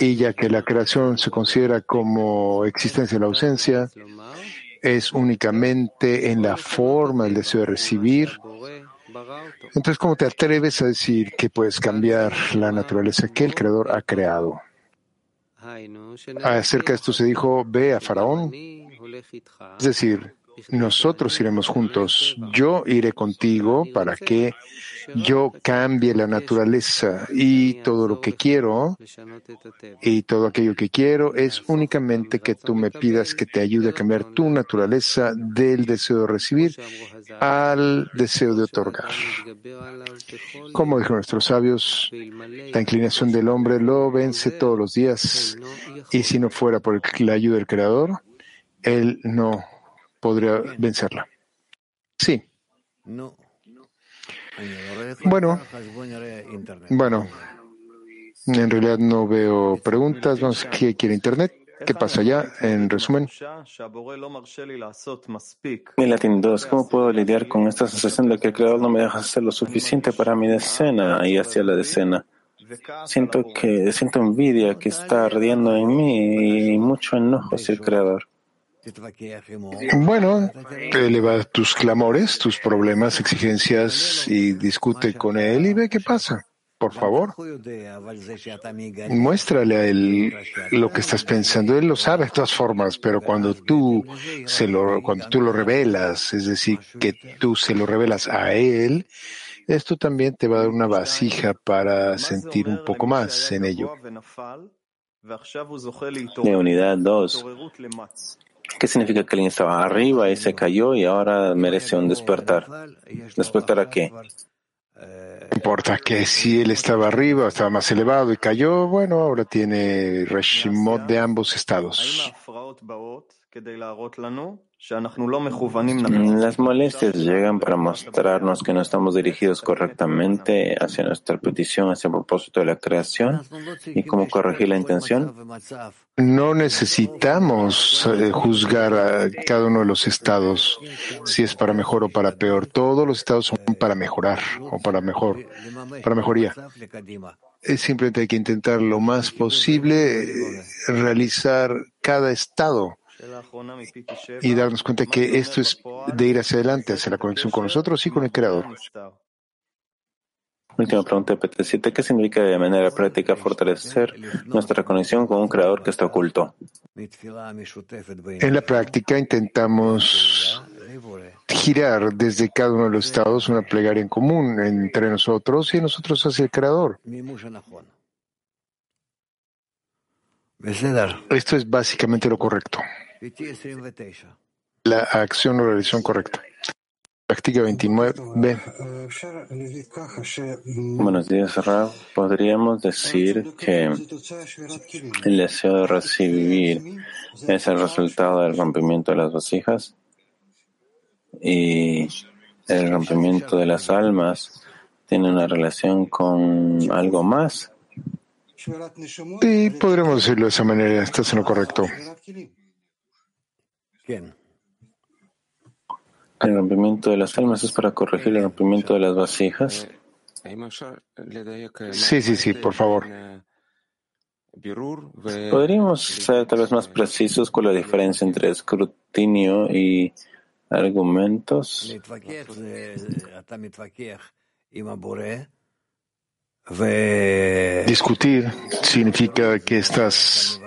Y ya que la creación se considera como existencia en la ausencia, es únicamente en la forma el deseo de recibir. Entonces, ¿cómo te atreves a decir que puedes cambiar la naturaleza que el Creador ha creado? Acerca de esto se dijo, ve a Faraón. Es decir, nosotros iremos juntos. Yo iré contigo para que yo cambie la naturaleza y todo lo que quiero y todo aquello que quiero es únicamente que tú me pidas que te ayude a cambiar tu naturaleza del deseo de recibir al deseo de otorgar. Como dijeron nuestros sabios, la inclinación del hombre lo vence todos los días y si no fuera por la ayuda del Creador, él no podría vencerla. Sí. Bueno, bueno, en realidad no veo preguntas. Vamos, ¿qué quiere Internet? ¿Qué pasa allá? En resumen. Mi latín 2. ¿Cómo puedo lidiar con esta sensación de que el Creador no me deja hacer lo suficiente para mi decena y hacia la decena? Siento que siento envidia que está ardiendo en mí y mucho enojo hacia el Creador. Bueno, eleva tus clamores, tus problemas, exigencias y discute con él y ve qué pasa. Por favor, muéstrale a él lo que estás pensando. Él lo sabe de todas formas, pero cuando tú se lo, cuando tú lo revelas, es decir, que tú se lo revelas a él, esto también te va a dar una vasija para sentir un poco más en ello. De unidad 2. ¿Qué significa que alguien estaba arriba y se cayó y ahora merece un despertar? ¿Despertar a qué? No importa que si él estaba arriba, estaba más elevado y cayó, bueno, ahora tiene Reshimot de ambos estados. Las molestias llegan para mostrarnos que no estamos dirigidos correctamente hacia nuestra petición, hacia el propósito de la creación y cómo corregir la intención. No necesitamos eh, juzgar a cada uno de los estados si es para mejor o para peor. Todos los estados son para mejorar o para mejor, para mejoría. Es simplemente hay que intentar lo más posible eh, realizar cada estado y darnos cuenta que esto es de ir hacia adelante, hacia la conexión con nosotros y con el Creador. Última pregunta, PT7. ¿Qué significa de manera práctica fortalecer nuestra conexión con un creador que está oculto? En la práctica intentamos girar desde cada uno de los estados una plegaria en común entre nosotros y nosotros hacia el creador. Esto es básicamente lo correcto. La acción o realización correcta. Práctica 29. Buenos días, Rab. Podríamos decir que el deseo de recibir es el resultado del rompimiento de las vasijas y el rompimiento de las almas tiene una relación con algo más. Sí, podremos decirlo de esa manera. Estás en lo correcto. El rompimiento de las almas es para corregir el rompimiento de las vasijas. Sí, sí, sí, por favor. ¿Podríamos ser tal vez más precisos con la diferencia entre escrutinio y argumentos? Discutir significa que estás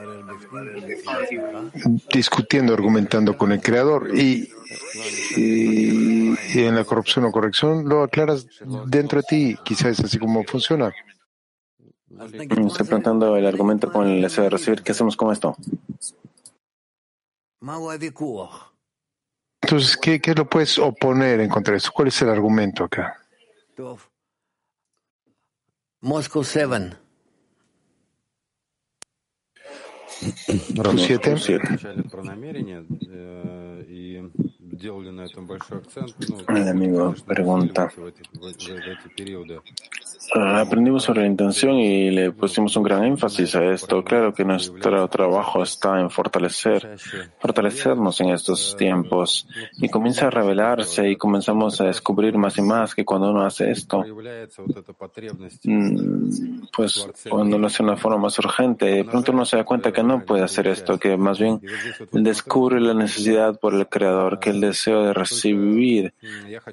discutiendo, argumentando con el Creador y, en la corrupción o corrección lo aclaras dentro de ti. Quizás es así como funciona. Estoy preguntando el argumento con el deseo de recibir. ¿Qué hacemos con esto? Entonces, ¿qué, qué lo puedes oponer en contra de eso? ¿Cuál es el argumento acá? Moscow 7. Q 7. El amigo pregunta. Ah, aprendimos sobre la intención y le pusimos un gran énfasis a esto. Claro que nuestro trabajo está en fortalecer, fortalecernos en estos tiempos y comienza a revelarse y comenzamos a descubrir más y más que cuando uno hace esto, mm, pues cuando lo hace de una forma más urgente, de pronto uno se da cuenta que no puede hacer esto, que más bien descubre la necesidad por el Creador, que el deseo de recibir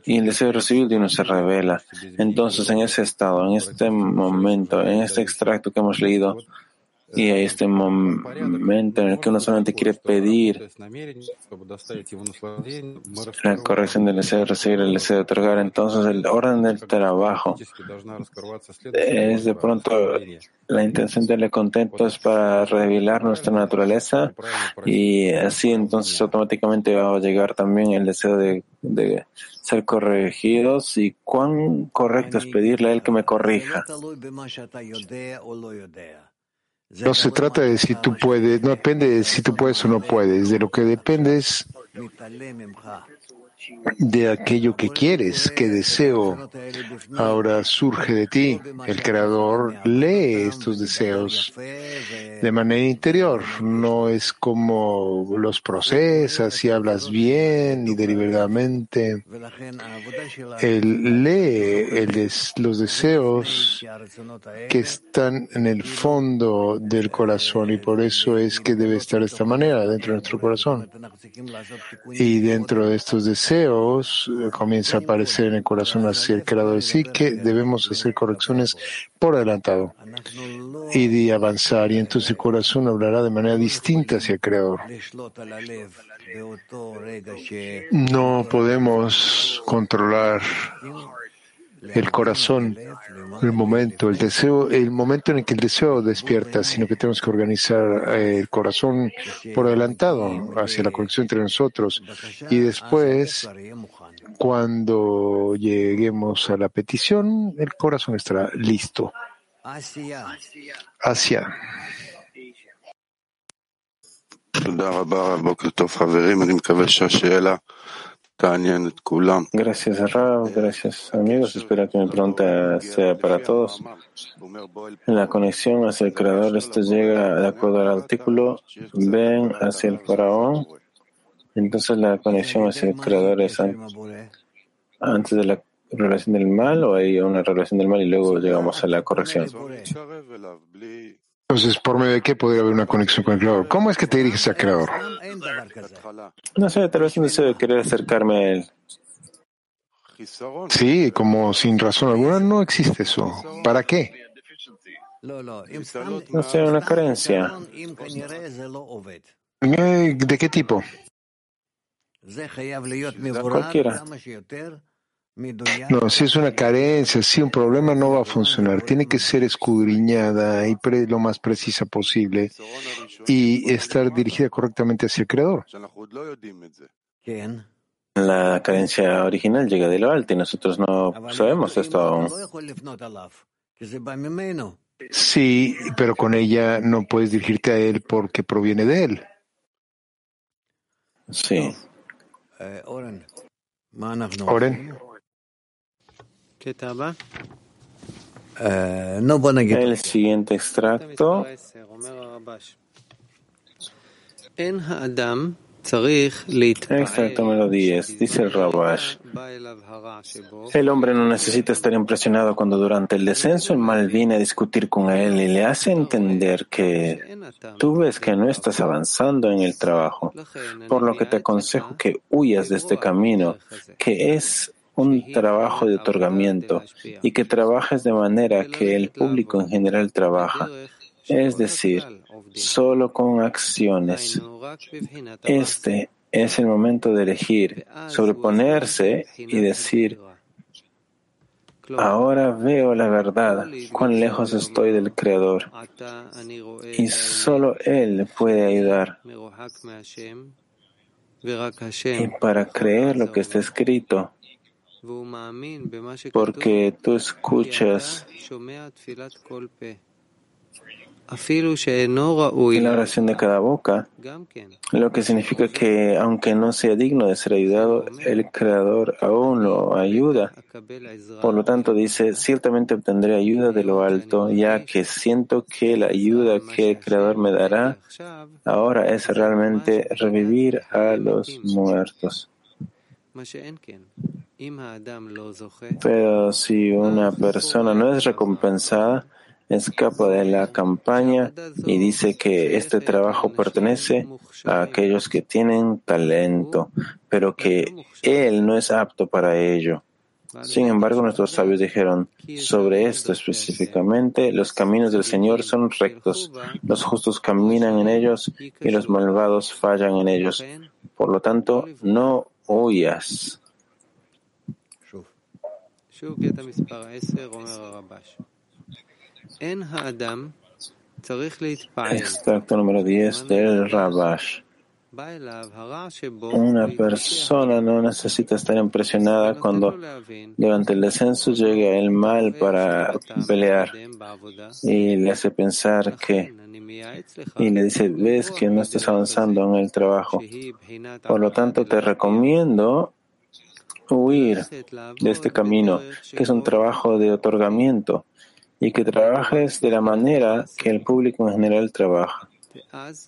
y el deseo de recibir de uno se revela. Entonces, en ese estado, en este momento, en este extracto que hemos leído, y hay este momento en el que uno solamente quiere pedir la corrección del deseo de recibir, el deseo de otorgar. Entonces, el orden del trabajo es de pronto la intención del contento es para revelar nuestra naturaleza y así entonces automáticamente va a llegar también el deseo de, de ser corregidos y cuán correcto es pedirle a él que me corrija. No se trata de si tú puedes, no depende de si tú puedes o no puedes, de lo que depende es de aquello que quieres, que deseo, ahora surge de ti. El Creador lee estos deseos de manera interior. No es como los procesas y hablas bien y deliberadamente. Él lee los deseos que están en el fondo del corazón y por eso es que debe estar de esta manera dentro de nuestro corazón. Y dentro de estos deseos, eh, comienza a aparecer en el corazón hacia el creador. Sí que debemos hacer correcciones por adelantado y de avanzar. Y entonces el corazón hablará de manera distinta hacia el creador. No podemos controlar el corazón, el momento, el deseo, el momento en el que el deseo despierta, sino que tenemos que organizar eh, el corazón por adelantado hacia la conexión entre nosotros. Y después, cuando lleguemos a la petición, el corazón estará listo. Hacia. Gracias, Rab. Gracias, amigos. Espero que mi pregunta sea para todos. La conexión hacia el Creador, esto llega de acuerdo al artículo, ven hacia el faraón. Entonces la conexión hacia el Creador es antes de la relación del mal o hay una relación del mal y luego llegamos a la corrección. Entonces, ¿por medio de qué podría haber una conexión con el Creador? ¿Cómo es que te diriges al Creador? No sé, tal vez un deseo de querer acercarme a Él. Sí, como sin razón alguna no existe eso. ¿Para qué? No sé, una carencia. ¿De qué tipo? Cualquiera. No, si es una carencia, si un problema no va a funcionar, tiene que ser escudriñada y lo más precisa posible y estar dirigida correctamente hacia el Creador. La carencia original llega de lo alto y nosotros no sabemos esto aún. Sí, pero con ella no puedes dirigirte a él porque proviene de él. Sí. Oren. El siguiente extracto. Extracto número 10. Dice el Rabash. El hombre no necesita estar impresionado cuando durante el descenso el mal viene a discutir con él y le hace entender que tú ves que no estás avanzando en el trabajo, por lo que te aconsejo que huyas de este camino, que es un trabajo de otorgamiento y que trabajes de manera que el público en general trabaja, es decir, solo con acciones. Este es el momento de elegir, sobreponerse y decir, ahora veo la verdad, cuán lejos estoy del Creador, y solo Él puede ayudar. Y para creer lo que está escrito, porque tú escuchas. la oración de cada boca, lo que significa que aunque no sea digno de ser ayudado, el Creador aún lo ayuda. Por lo tanto, dice, ciertamente obtendré ayuda de lo alto, ya que siento que la ayuda que el Creador me dará ahora es realmente revivir a los muertos. Pero si una persona no es recompensada, escapa de la campaña y dice que este trabajo pertenece a aquellos que tienen talento, pero que él no es apto para ello. Sin embargo, nuestros sabios dijeron sobre esto específicamente, los caminos del Señor son rectos, los justos caminan en ellos y los malvados fallan en ellos. Por lo tanto, no huyas. Extracto número 10 del Rabash. Una persona no necesita estar impresionada cuando durante el descenso llega el mal para pelear. y le hace pensar que y le dice, ves que no estás avanzando en el trabajo. Por lo tanto, te recomiendo huir de este camino, que es un trabajo de otorgamiento y que trabajes de la manera que el público en general trabaja,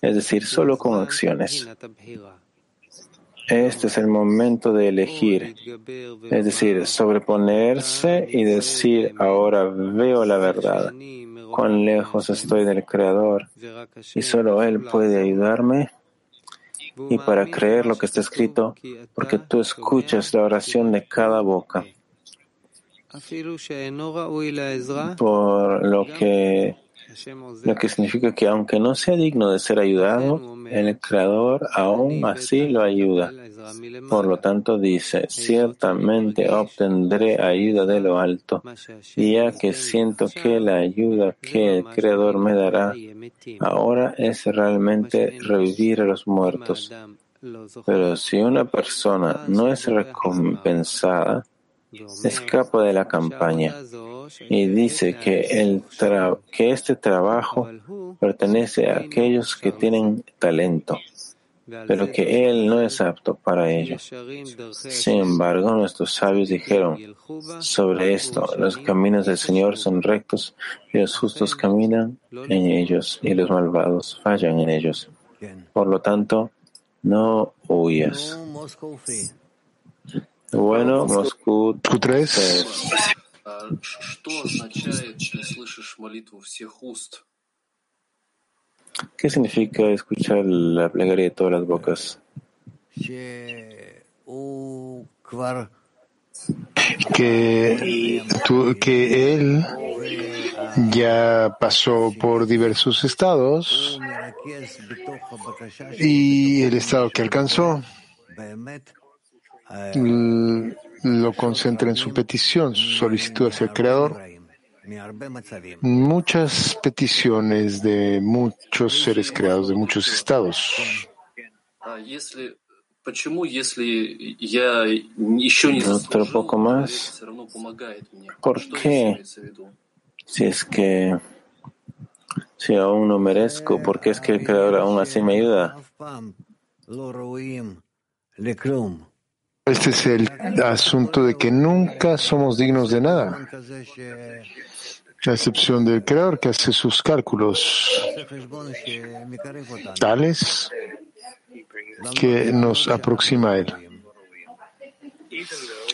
es decir, solo con acciones. Este es el momento de elegir, es decir, sobreponerse y decir, ahora veo la verdad, cuán lejos estoy del Creador y solo Él puede ayudarme. Y para creer lo que está escrito, porque tú escuchas la oración de cada boca. Por lo que, lo que significa que aunque no sea digno de ser ayudado, el Creador aún así lo ayuda. Por lo tanto dice, ciertamente obtendré ayuda de lo alto, ya que siento que la ayuda que el Creador me dará ahora es realmente revivir a los muertos. Pero si una persona no es recompensada, escapa de la campaña y dice que, el que este trabajo pertenece a aquellos que tienen talento, pero que él no es apto para ello. Sin embargo, nuestros sabios dijeron sobre esto, los caminos del Señor son rectos y los justos caminan en ellos y los malvados fallan en ellos. Por lo tanto, no huyas. Bueno, Moscú 3. ¿Qué significa escuchar la plegaria de todas las bocas? Que, que él ya pasó por diversos estados y el estado que alcanzó lo concentra en su petición, su solicitud hacia el Creador. Muchas peticiones de muchos seres creados, de muchos estados. Otro poco más. ¿Por qué? Si es que si aún no merezco, ¿por qué es que el Creador aún así me ayuda? Este es el asunto de que nunca somos dignos de nada, a excepción del Creador que hace sus cálculos tales que nos aproxima a Él.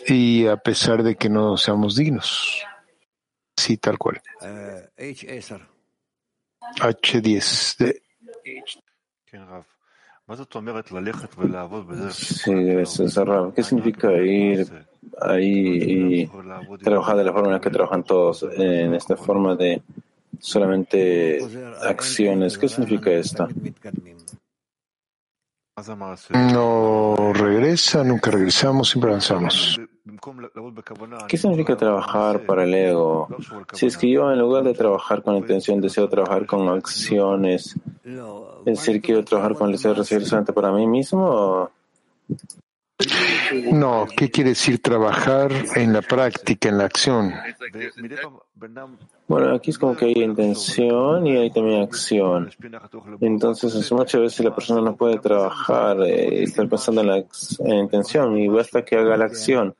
Y a pesar de que no seamos dignos. Sí, tal cual. H10. De... Sí, gracias, ¿Qué significa ir ahí y trabajar de la forma en la que trabajan todos, en esta forma de solamente acciones? ¿Qué significa esto? No regresa, nunca regresamos, siempre avanzamos. ¿Qué significa trabajar para el ego? Si es que yo en lugar de trabajar con intención deseo trabajar con acciones, es decir, quiero trabajar con el deseo de recibir solamente para mí mismo. No, ¿qué quiere decir trabajar en la práctica, en la acción? Bueno, aquí es como que hay intención y hay también acción. Entonces, muchas veces la persona no puede trabajar eh, estar pensando en la, intención y basta que haga la acción.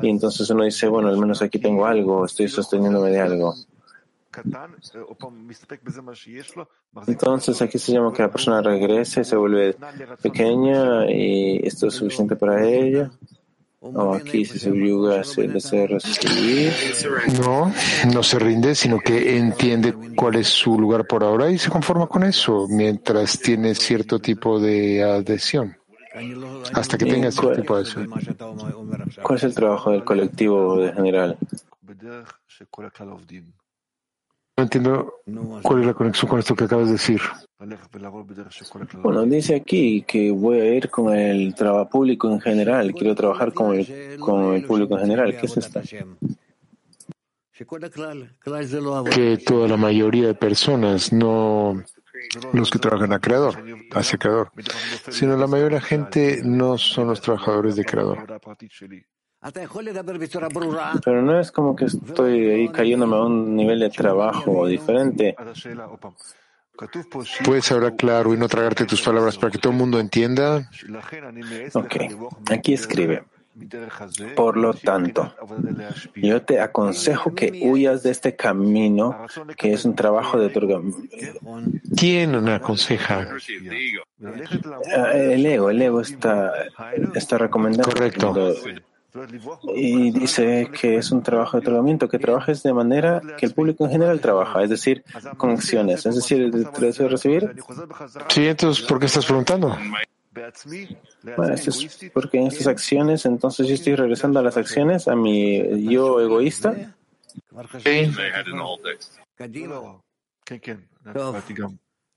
Y entonces uno dice, bueno, al menos aquí tengo algo, estoy sosteniéndome de algo. Entonces aquí se llama que la persona regrese, se vuelve pequeña y esto es suficiente para ella. O aquí se subyuga el deseo de recibir. No, no se rinde, sino que entiende cuál es su lugar por ahora y se conforma con eso mientras tiene cierto tipo de adhesión. Hasta que tenga cierto tipo de adhesión. ¿Cuál es el trabajo del colectivo de general? No entiendo cuál es la conexión con esto que acabas de decir. Bueno, dice aquí que voy a ir con el trabajo público en general. Quiero trabajar con el, con el público en general. ¿Qué es esto? Que toda la mayoría de personas, no los que trabajan a creador, hacia creador, sino la mayoría de la gente no son los trabajadores de creador. Pero no es como que estoy ahí cayéndome a un nivel de trabajo diferente. Puedes hablar claro y no tragarte tus palabras para que todo el mundo entienda. Ok, aquí escribe. Por lo tanto, yo te aconsejo que huyas de este camino que es un trabajo de otorgamiento. ¿Quién me aconseja? El ego, el ego está, está recomendando. Correcto. Y dice que es un trabajo de otorgamiento, que trabajes de manera que el público en general trabaja, es decir, con acciones, es decir, el deseo de recibir. Sí, entonces, ¿por qué estás preguntando? Bueno, esto es porque en estas acciones, entonces yo estoy regresando a las acciones, a mi yo egoísta. Sí.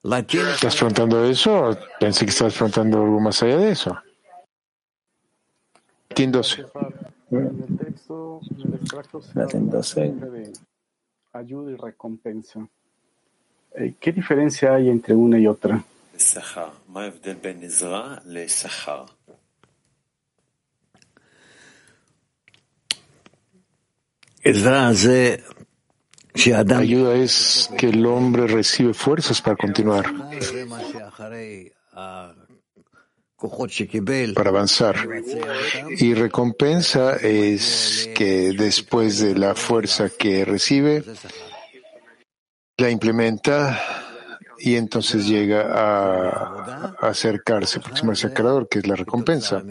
¿Estás preguntando eso? Pensé que estabas preguntando algo más allá de eso. Latín 12. En el texto, en el extracto se Latín 12. de ayuda y recompensa. Eh, ¿Qué diferencia hay entre una y otra? Ayuda es que el hombre recibe fuerzas para continuar, para avanzar. Y recompensa es que después de la fuerza que recibe, la implementa y entonces llega a acercarse, aproximarse al creador, que es la recompensa.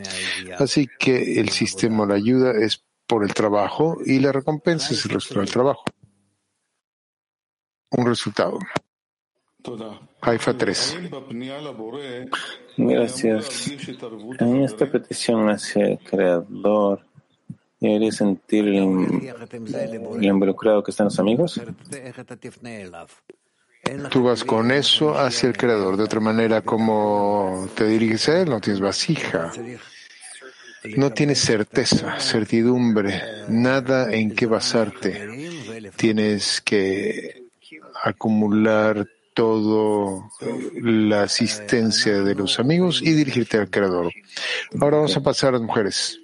Así que el sistema la ayuda es por el trabajo y la recompensa es el resultado del trabajo. Un resultado. Haifa 3. Gracias. En esta petición hacia el Creador, ¿debería sentir el, el involucrado que están los amigos? Tú vas con eso hacia el Creador. De otra manera, como te diriges a Él, no tienes vasija. No tienes certeza, certidumbre, nada en qué basarte. Tienes que acumular toda la asistencia de los amigos y dirigirte al Creador. Ahora vamos a pasar a las mujeres.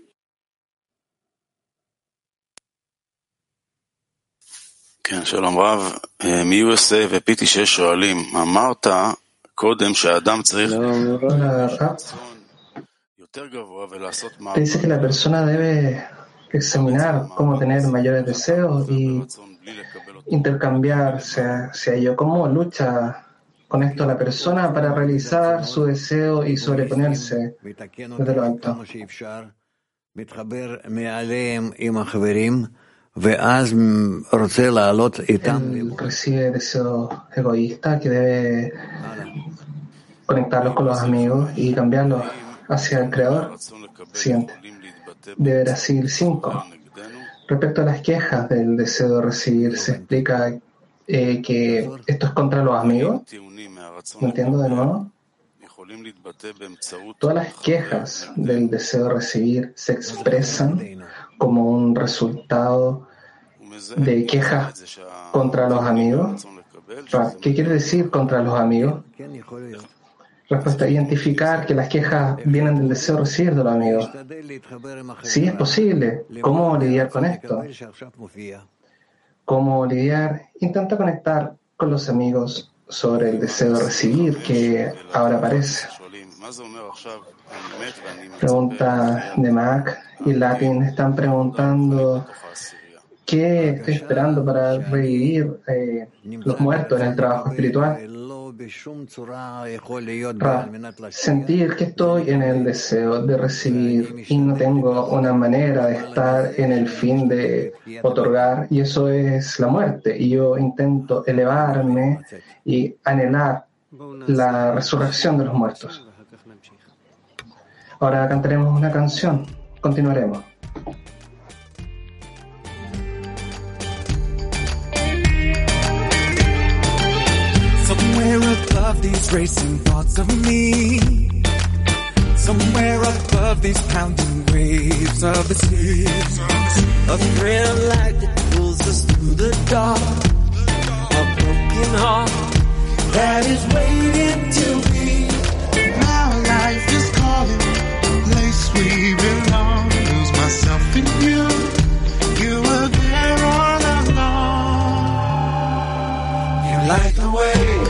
Dice que la persona debe examinar cómo tener mayores deseos y intercambiarse hacia ello. ¿Cómo lucha con esto la persona para realizar su deseo y sobreponerse desde lo alto? Recibe deseo egoísta que debe conectarlos con los amigos y cambiarlos hacia el Creador. Siguiente. De Brasil 5. Respecto a las quejas del deseo de recibir, se explica eh, que esto es contra los amigos. ¿No entiendo de nuevo? Todas las quejas del deseo de recibir se expresan como un resultado de quejas contra los amigos. ¿Qué quiere decir contra los amigos? Respuesta, identificar que las quejas vienen del deseo de recibir de los amigos. Sí, es posible. ¿Cómo lidiar con esto? ¿Cómo lidiar? Intenta conectar con los amigos sobre el deseo de recibir que ahora aparece. Pregunta de Mac y Latin están preguntando qué estoy esperando para revivir eh, los muertos en el trabajo espiritual. Sentir que estoy en el deseo de recibir y no tengo una manera de estar en el fin de otorgar y eso es la muerte y yo intento elevarme y anhelar la resurrección de los muertos. Ahora cantaremos una canción. Continuaremos. Above these racing thoughts of me. Somewhere above these pounding waves of the sea. A thrill light that pulls us through the dark. A broken heart that is waiting to be. Now life is calling place we belong. Lose myself in you. You were there all along. You light the way.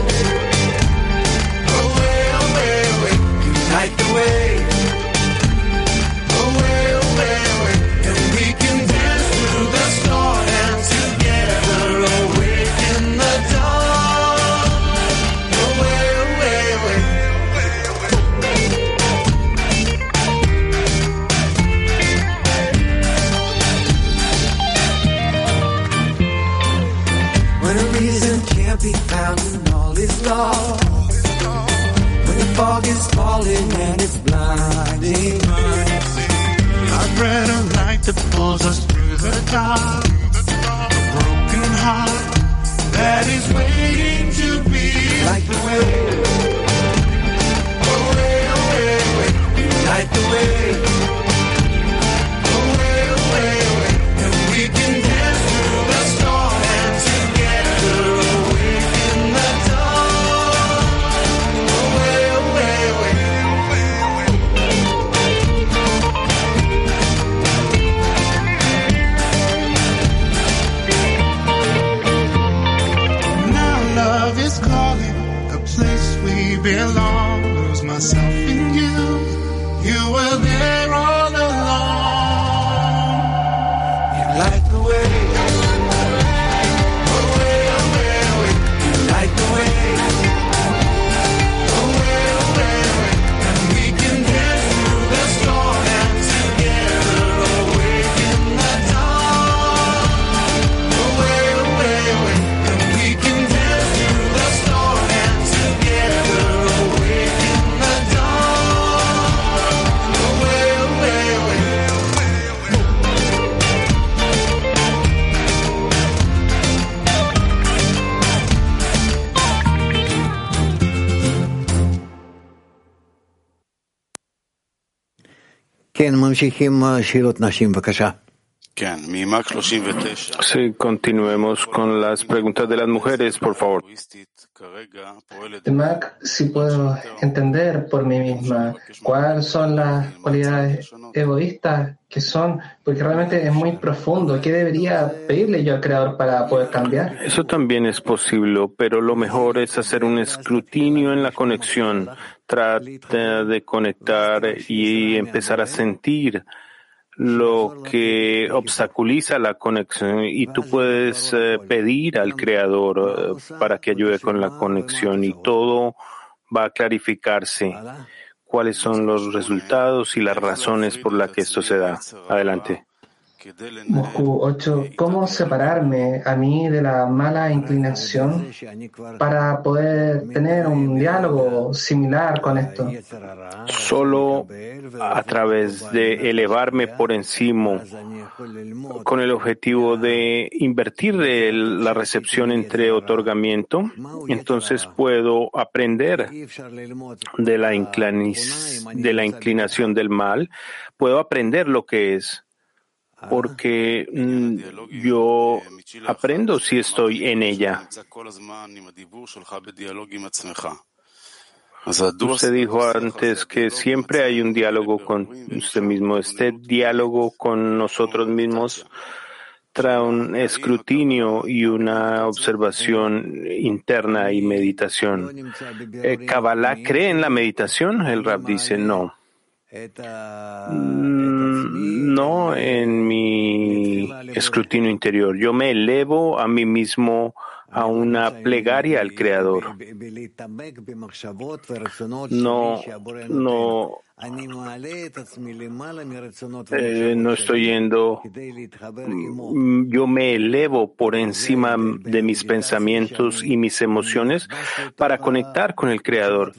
Sí, continuemos con las preguntas de las mujeres, por favor. Mac, si puedo entender por mí misma cuáles son las cualidades egoístas que son, porque realmente es muy profundo. ¿Qué debería pedirle yo al Creador para poder cambiar? Eso también es posible, pero lo mejor es hacer un escrutinio en la conexión. Trata de conectar y empezar a sentir lo que obstaculiza la conexión y tú puedes eh, pedir al Creador eh, para que ayude con la conexión y todo va a clarificarse cuáles son los resultados y las razones por las que esto se da. Adelante. Moscú 8. ¿Cómo separarme a mí de la mala inclinación para poder tener un diálogo similar con esto? Solo a través de elevarme por encima con el objetivo de invertir de la recepción entre otorgamiento, entonces puedo aprender de la, de la inclinación del mal, puedo aprender lo que es, porque mm, yo aprendo si estoy en ella. Usted dijo antes que siempre hay un diálogo con usted mismo. Este diálogo con nosotros mismos trae un escrutinio y una observación interna y meditación. Eh, ¿Kabbalah cree en la meditación? El Rab dice no. Mm, No en mi escrutinio interior. Yo me elevo a mí mismo a una plegaria al Creador. No, no, eh, no estoy yendo. Mm, Yo me elevo por encima de mis pensamientos y mis emociones para conectar con el Creador.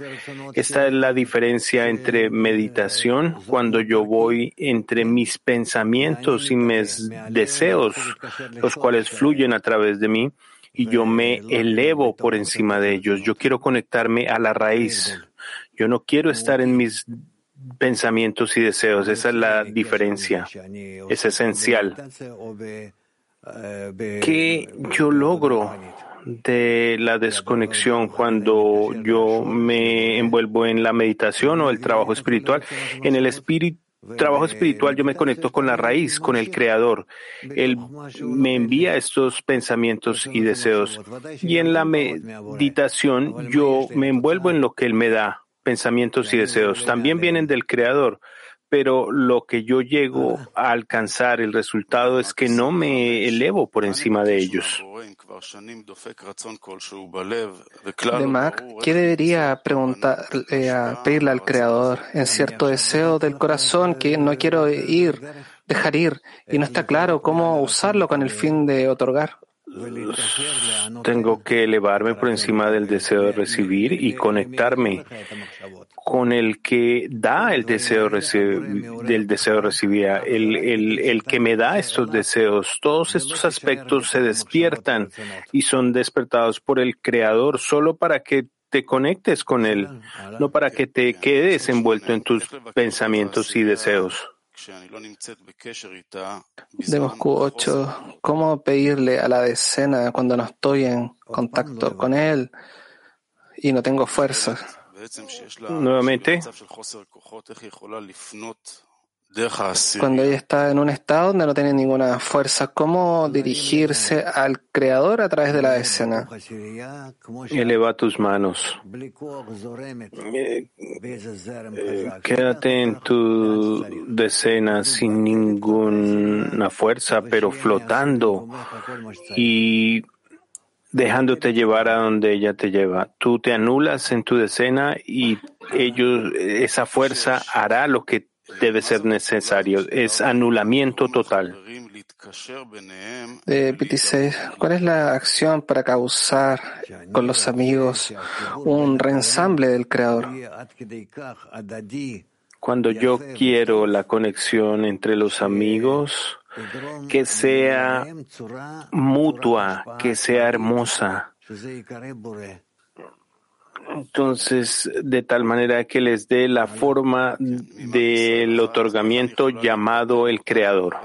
Esta es la diferencia entre meditación, cuando yo voy entre mis pensamientos y mis deseos, los cuales fluyen a través de mí, y yo me elevo por encima de ellos. Yo quiero conectarme a la raíz. Yo no quiero estar en mis pensamientos y deseos. Esa es la diferencia. Es esencial. ¿Qué yo logro de la desconexión cuando yo me envuelvo en la meditación o el trabajo espiritual? En el espíritu trabajo espiritual yo me conecto con la raíz, con el creador. Él me envía estos pensamientos y deseos. Y en la meditación yo me envuelvo en lo que él me da, pensamientos y deseos. También vienen del creador. Pero lo que yo llego a alcanzar, el resultado es que no me elevo por encima de ellos. De Mac, ¿qué debería preguntar, eh, a pedirle al Creador en cierto deseo del corazón que no quiero ir, dejar ir, y no está claro cómo usarlo con el fin de otorgar? Tengo que elevarme por encima del deseo de recibir y conectarme con el que da el deseo reci- del deseo de recibir, el, el, el que me da estos deseos. Todos estos aspectos se despiertan y son despertados por el Creador solo para que te conectes con Él, no para que te quedes envuelto en tus pensamientos y deseos. De Moscú 8, ¿cómo pedirle a la decena cuando no estoy en contacto con él y no tengo fuerzas? Nuevamente, Cuando ella está en un estado donde no tiene ninguna fuerza, ¿cómo dirigirse al Creador a través de la escena? eleva tus manos. Eh, eh, Quédate en tu decena sin ninguna fuerza, pero flotando y dejándote llevar a donde ella te lleva. Tú te anulas en tu decena y ellos, esa fuerza hará lo que debe ser necesario. Es anulamiento total. PT6, ¿cuál es la acción para causar con los amigos un reensamble del Creador? Cuando yo quiero la conexión entre los amigos, que sea mutua, que sea hermosa. Entonces, de tal manera que les dé la forma del otorgamiento llamado el Creador.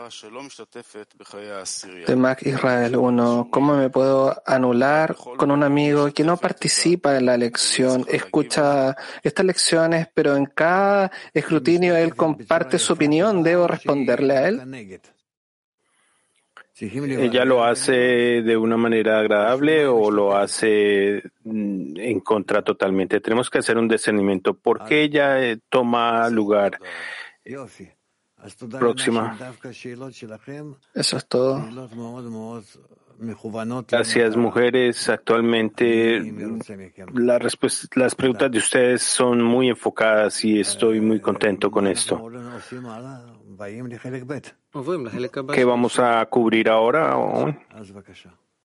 De Mac Israel 1, ¿cómo me puedo anular con un amigo que no participa en la lección, escucha estas lecciones, pero en cada escrutinio él comparte su opinión? ¿Debo responderle a él? ¿Ella lo hace de una manera agradable o lo hace mm, en contra totalmente? Tenemos que hacer un discernimiento. ¿Por qué ella eh, toma lugar? Próxima. Eso es todo. Gracias, mujeres. Actualmente la respuesta- las preguntas de ustedes son muy enfocadas y estoy muy contento con esto. ¿Qué vamos a cubrir ahora?